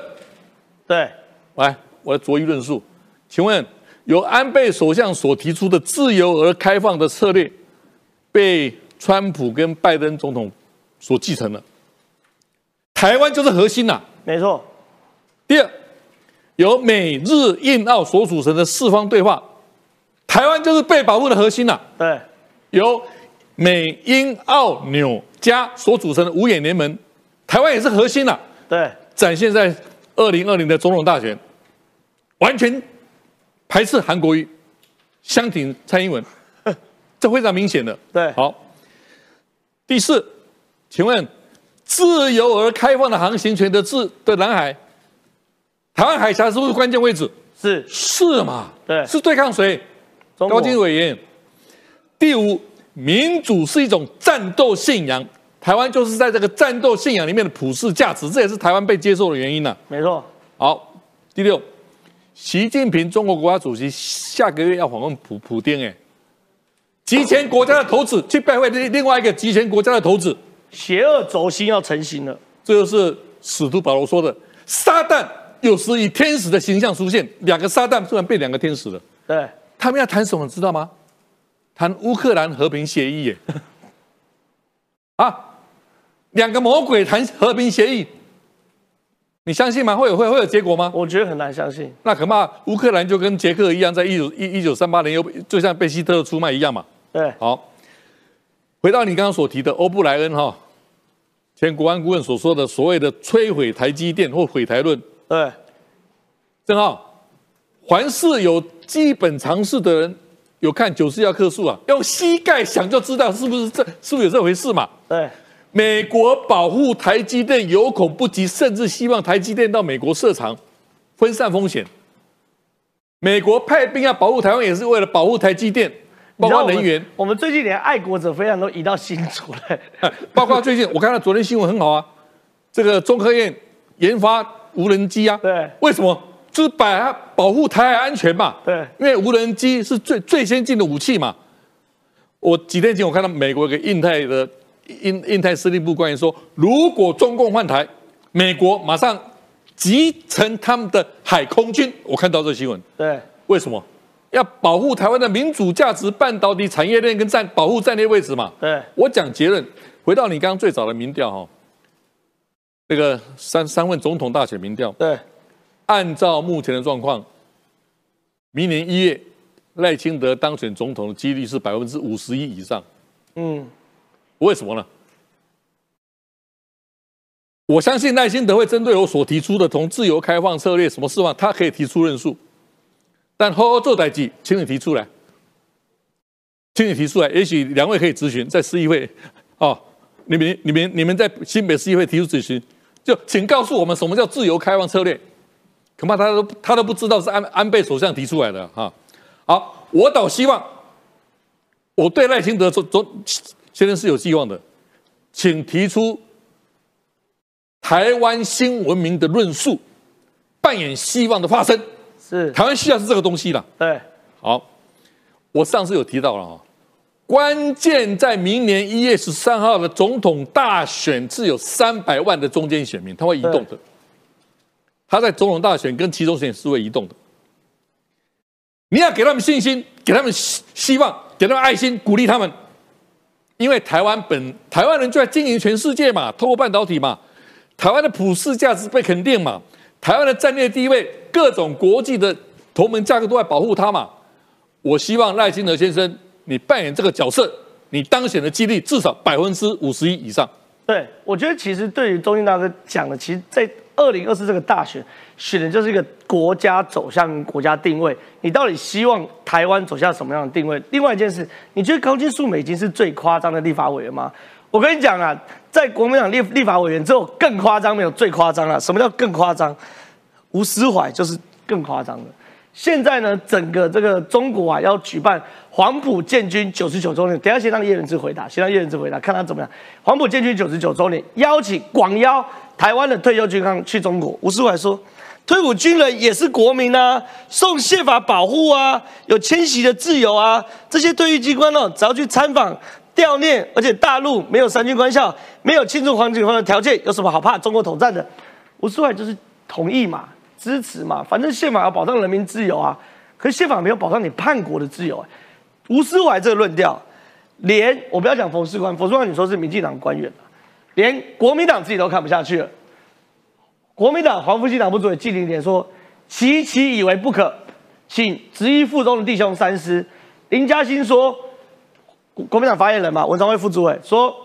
对，来，我来逐一论述。请问，由安倍首相所提出的自由而开放的策略，被川普跟拜登总统所继承了。台湾就是核心呐，没错。第二，由美日印澳所组成的四方对话，台湾就是被保护的核心呐。对，由美英澳纽加所组成的五眼联盟，台湾也是核心呐。对，展现在二零二零的总统大选，完全排斥韩国瑜，相挺蔡英文，这非常明显的。对，好。第四，请问。自由而开放的航行权的自的南海，台湾海峡是不是关键位置？是是嘛？对，是对抗谁？高金委员。第五，民主是一种战斗信仰，台湾就是在这个战斗信仰里面的普世价值，这也是台湾被接受的原因呢。没错。好，第六，习近平中国国家主席下个月要访问普普丁，哎，集权国家的头子去拜会另另外一个集权国家的头子。邪恶轴心要成型了，这就是使徒保罗说的：“撒旦有时以天使的形象出现，两个撒旦突然变两个天使了。”对，他们要谈什么，知道吗？谈乌克兰和平协议耶！啊，两个魔鬼谈和平协议，你相信吗？会有会会有结果吗？我觉得很难相信。那恐怕乌克兰就跟捷克一样，在一九一一九三八年又就像被希特勒出卖一样嘛。对，好，回到你刚刚所提的欧布莱恩哈。前国安顾问所说的所谓的摧毁台积电或毁台论，对，正好，凡是有基本常识的人，有看九四要克数啊，用膝盖想就知道是不是这是不是有这回事嘛？对，美国保护台积电有恐不及，甚至希望台积电到美国设厂，分散风险。美国派兵要保护台湾，也是为了保护台积电。包括能源，我们最近连爱国者飞弹都移到新竹了。包括最近，我看到昨天新闻很好啊，这个中科院研发无人机啊。对。为什么？就是把保护台海安全嘛。对。因为无人机是最最先进的武器嘛。我几天前我看到美国一个印太的印印太司令部官员说，如果中共换台，美国马上集成他们的海空军。我看到这新闻。对。为什么？要保护台湾的民主价值、半导体产业链跟战保护战略位置嘛？对，我讲结论，回到你刚刚最早的民调哈，这个三三问总统大选民调，对，按照目前的状况，明年一月赖清德当选总统的几率是百分之五十一以上。嗯，为什么呢？我相信赖清德会针对我所提出的从自由开放策略什么释放，他可以提出论述。但好好做代际，请你提出来，请你提出来，也许两位可以咨询在市议会，哦，你们、你们、你们在新北市议会提出咨询，就请告诉我们什么叫自由开放策略，恐怕他都他都不知道是安安倍首相提出来的哈。好，我倒希望，我对赖清德总总先生是有希望的，请提出台湾新文明的论述，扮演希望的发生。是台湾需要是这个东西了。对，好，我上次有提到了啊，关键在明年一月十三号的总统大选是有三百万的中间选民，他会移动的。他在总统大选跟其中选是会移动的。你要给他们信心，给他们希希望，给他们爱心，鼓励他们。因为台湾本台湾人就在经营全世界嘛，透过半导体嘛，台湾的普世价值被肯定嘛。台湾的战略地位，各种国际的同盟架构都在保护他嘛。我希望赖清德先生，你扮演这个角色，你当选的几率至少百分之五十一以上。对，我觉得其实对于中信大哥讲的，其实，在二零二四这个大选，选的就是一个国家走向国家定位。你到底希望台湾走向什么样的定位？另外一件事，你觉得高金素美金是最夸张的立法委员吗？我跟你讲啊，在国民党立立法委员之后更夸张，没有最夸张了。什么叫更夸张？吴思怀就是更夸张的。现在呢，整个这个中国啊，要举办黄埔建军九十九周年。等下先让叶仁志回答，先让叶仁志回答，看他怎么样。黄埔建军九十九周年，邀请广邀台湾的退休军官去中国。吴思怀说，退伍军人也是国民啊，受宪法保护啊，有迁徙的自由啊。这些退役军官哦，只要去参访、悼念，而且大陆没有三军官校，没有庆祝黄景芳的条件，有什么好怕中国统战的？吴思怀就是同意嘛，支持嘛，反正宪法要保障人民自由啊。可是宪法没有保障你叛国的自由。吴思怀这个论调，连我不要讲冯世官，冯世官你说是民进党官员连国民党自己都看不下去了。国民党黄复兴党部主委纪凌莲说：“其其以为不可，请执意附中的弟兄三思。”林嘉欣说：“国民党发言人嘛，文昌会副主委说，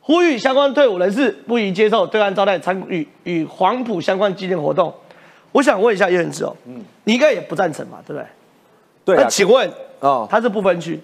呼吁相关退伍人士不宜接受对岸招待参与与黄埔相关纪念活动。”我想问一下叶仁志哦，嗯，你应该也不赞成嘛，对不对？对那请问哦，他是不分区，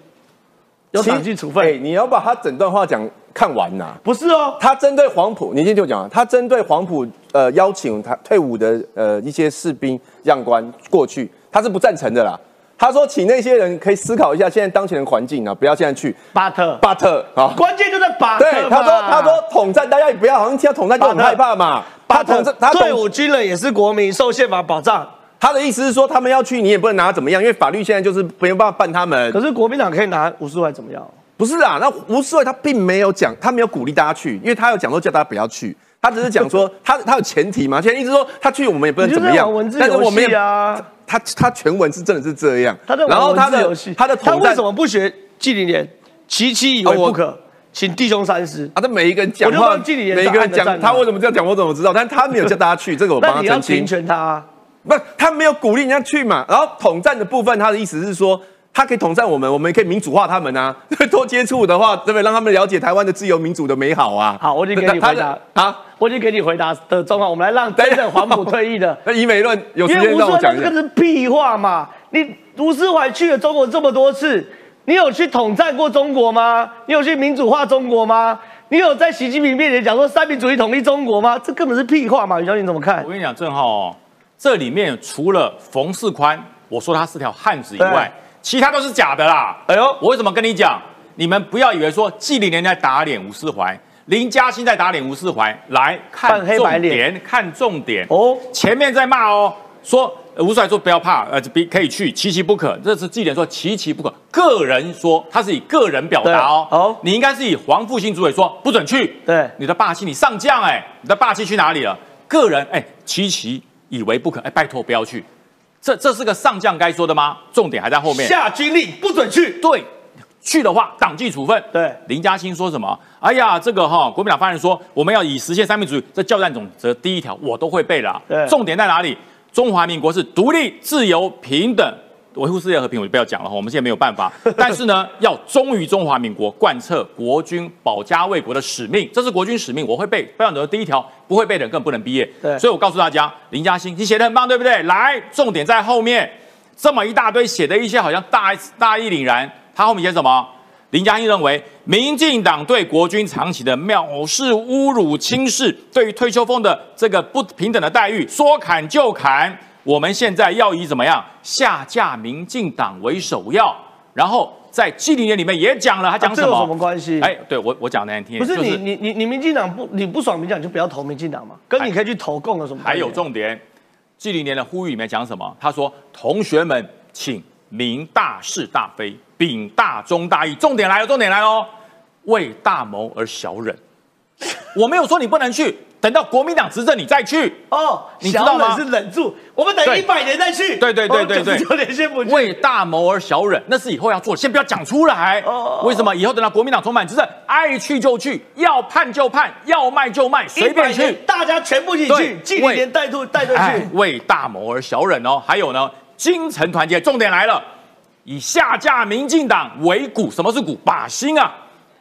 有党纪处分？哎，你要把他整段话讲。看完呐，不是哦，他针对黄埔，你先听我讲啊，他针对黄埔，呃，邀请他退伍的呃一些士兵将官过去，他是不赞成的啦。他说，请那些人可以思考一下现在当前的环境啊，不要现在去。巴特，巴特啊，关键就在巴特。对，他说，他说统战，大家也不要好像听到统战就很害怕嘛。巴特，他退伍军人也是国民，受宪法保障。他的意思是说，他们要去，你也不能拿怎么样，因为法律现在就是没有办法办他们。可是国民党可以拿五十万怎么样？不是啊，那吴世伟他并没有讲，他没有鼓励大家去，因为他有讲说叫大家不要去，他只是讲说 他他有前提嘛，现在一直说他去我们也不能怎么样，但是我们啊，他他全文是真的是这样，他的然后他的他的他为什么不学纪凌莲？其其以为不可，请弟兄三思啊！他每一个人讲话，每一个人讲他为什么这样讲，我怎么知道？但他没有叫大家去，这个我帮他澄清。全他，不，他没有鼓励人家去嘛。然后统战的部分，他的意思是说。他可以统战我们，我们也可以民主化他们啊！多接触的话，对不对？让他们了解台湾的自由民主的美好啊！好，我已经给你回答啊！我已经给你回答的状况，我们来让真正 黄埔退役的。那以美论有时间让我讲一下。这个是屁话嘛？你吴思怀去了中国这么多次，你有去统战过中国吗？你有去民主化中国吗？你有在习近平面前讲说三民主义统一中国吗？这根本是屁话嘛！于小你怎么看？我跟你讲，正好哦，这里面除了冯世宽，我说他是条汉子以外。其他都是假的啦！哎呦，我为什么跟你讲？你们不要以为说纪凌年在打脸吴思怀，林嘉欣在打脸吴思怀，来看重点，看重点哦。前面在骂哦，说吴思怀说不要怕，呃，比可以去，其其不可。这是纪凌说其其不可，个人说他是以个人表达哦。哦，你应该是以黄复兴主委说不准去。对，你的霸气，你上将哎，你的霸气去哪里了？个人哎，其其以为不可，哎，拜托不要去。这这是个上将该说的吗？重点还在后面。下军令不准去。对，去的话党纪处分。对，林嘉欣说什么？哎呀，这个哈，国民党发言人说，我们要以实现三民主义。这教战总则第一条我都会背了。对，重点在哪里？中华民国是独立、自由、平等。维护世界和平，我就不要讲了哈。我们现在没有办法，但是呢，要忠于中华民国，贯彻国军保家卫国的使命，这是国军使命。我会背，背的第一条不会背的更不能毕业。对，所以我告诉大家，林嘉欣，你写的很棒，对不对？来，重点在后面，这么一大堆写的一些好像大大义凛然，他后面写什么？林嘉欣认为，民进党对国军长期的藐视、侮辱、轻视，对于退休俸的这个不平等的待遇，说砍就砍。我们现在要以怎么样下架民进党为首要，然后在纪念里面也讲了，他讲什么？什么关系？哎，对我我讲难听，不是你你你你民进党不你不爽民进党就不要投民进党嘛，跟你可以去投共有什么？还有重点，纪念年的呼吁里面讲什么？他说：“同学们，请明大是大非，秉大忠大义。”重点来了，重点来了，为大谋而小忍。我没有说你不能去。等到国民党执政，你再去哦。你知道吗？是忍住，我们等一百年再去。对对对对对，九年先不去。为大谋而小忍，那是以后要做，先不要讲出来。哦。为什么？以后等到国民党充满执政，爱去就去，要判就判，要卖就卖，随便去。大家全部一起去，纪年带队带队去。为大谋而小忍哦。还有呢，精诚团结，重点来了，以下架民进党为股，什么是股？把心啊！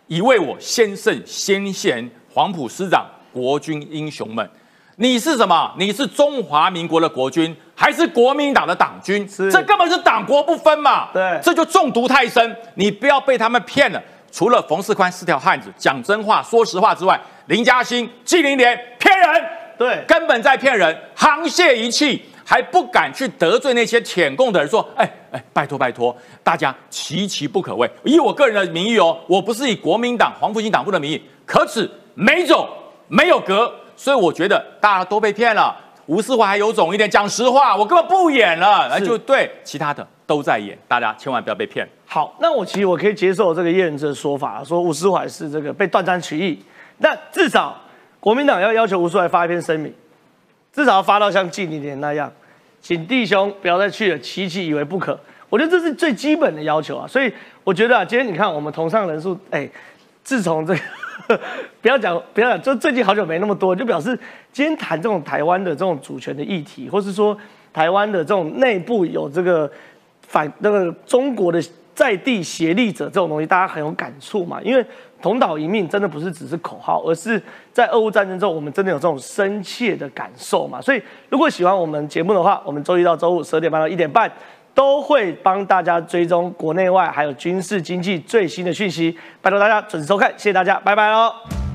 以为我先胜先贤黄埔师长。国军英雄们，你是什么？你是中华民国的国军，还是国民党的党军？这根本是党国不分嘛！对，这就中毒太深。你不要被他们骗了。除了冯世宽是条汉子，讲真话、说实话之外，林嘉欣、纪凌莲骗人，对，根本在骗人，沆瀣一气，还不敢去得罪那些舔共的人，说：“哎哎，拜托拜托，大家其其不可畏。”以我个人的名义哦，我不是以国民党黄复兴党部的名义，可耻，没种。没有格，所以我觉得大家都被骗了。吴思怀还有种一点，讲实话，我根本不演了，那就对，其他的都在演，大家千万不要被骗。好，那我其实我可以接受这个叶仁哲的说法，说吴思怀是这个被断章取义，那至少国民党要要求吴思怀发一篇声明，至少要发到像近一年那样，请弟兄不要再去了，琪琪以为不可。我觉得这是最基本的要求啊，所以我觉得啊，今天你看我们同上人数，哎，自从这个 不要讲不要讲，就最近好久没那么多，就表示今天谈这种台湾的这种主权的议题，或是说台湾的这种内部有这个反那个中国的在地协力者这种东西，大家很有感触嘛，因为同岛一命真的不是只是口号，而是在俄乌战争之后，我们真的有这种深切的感受嘛。所以如果喜欢我们节目的话，我们周一到周五十二点半到一点半。都会帮大家追踪国内外还有军事经济最新的讯息，拜托大家准时收看，谢谢大家，拜拜喽。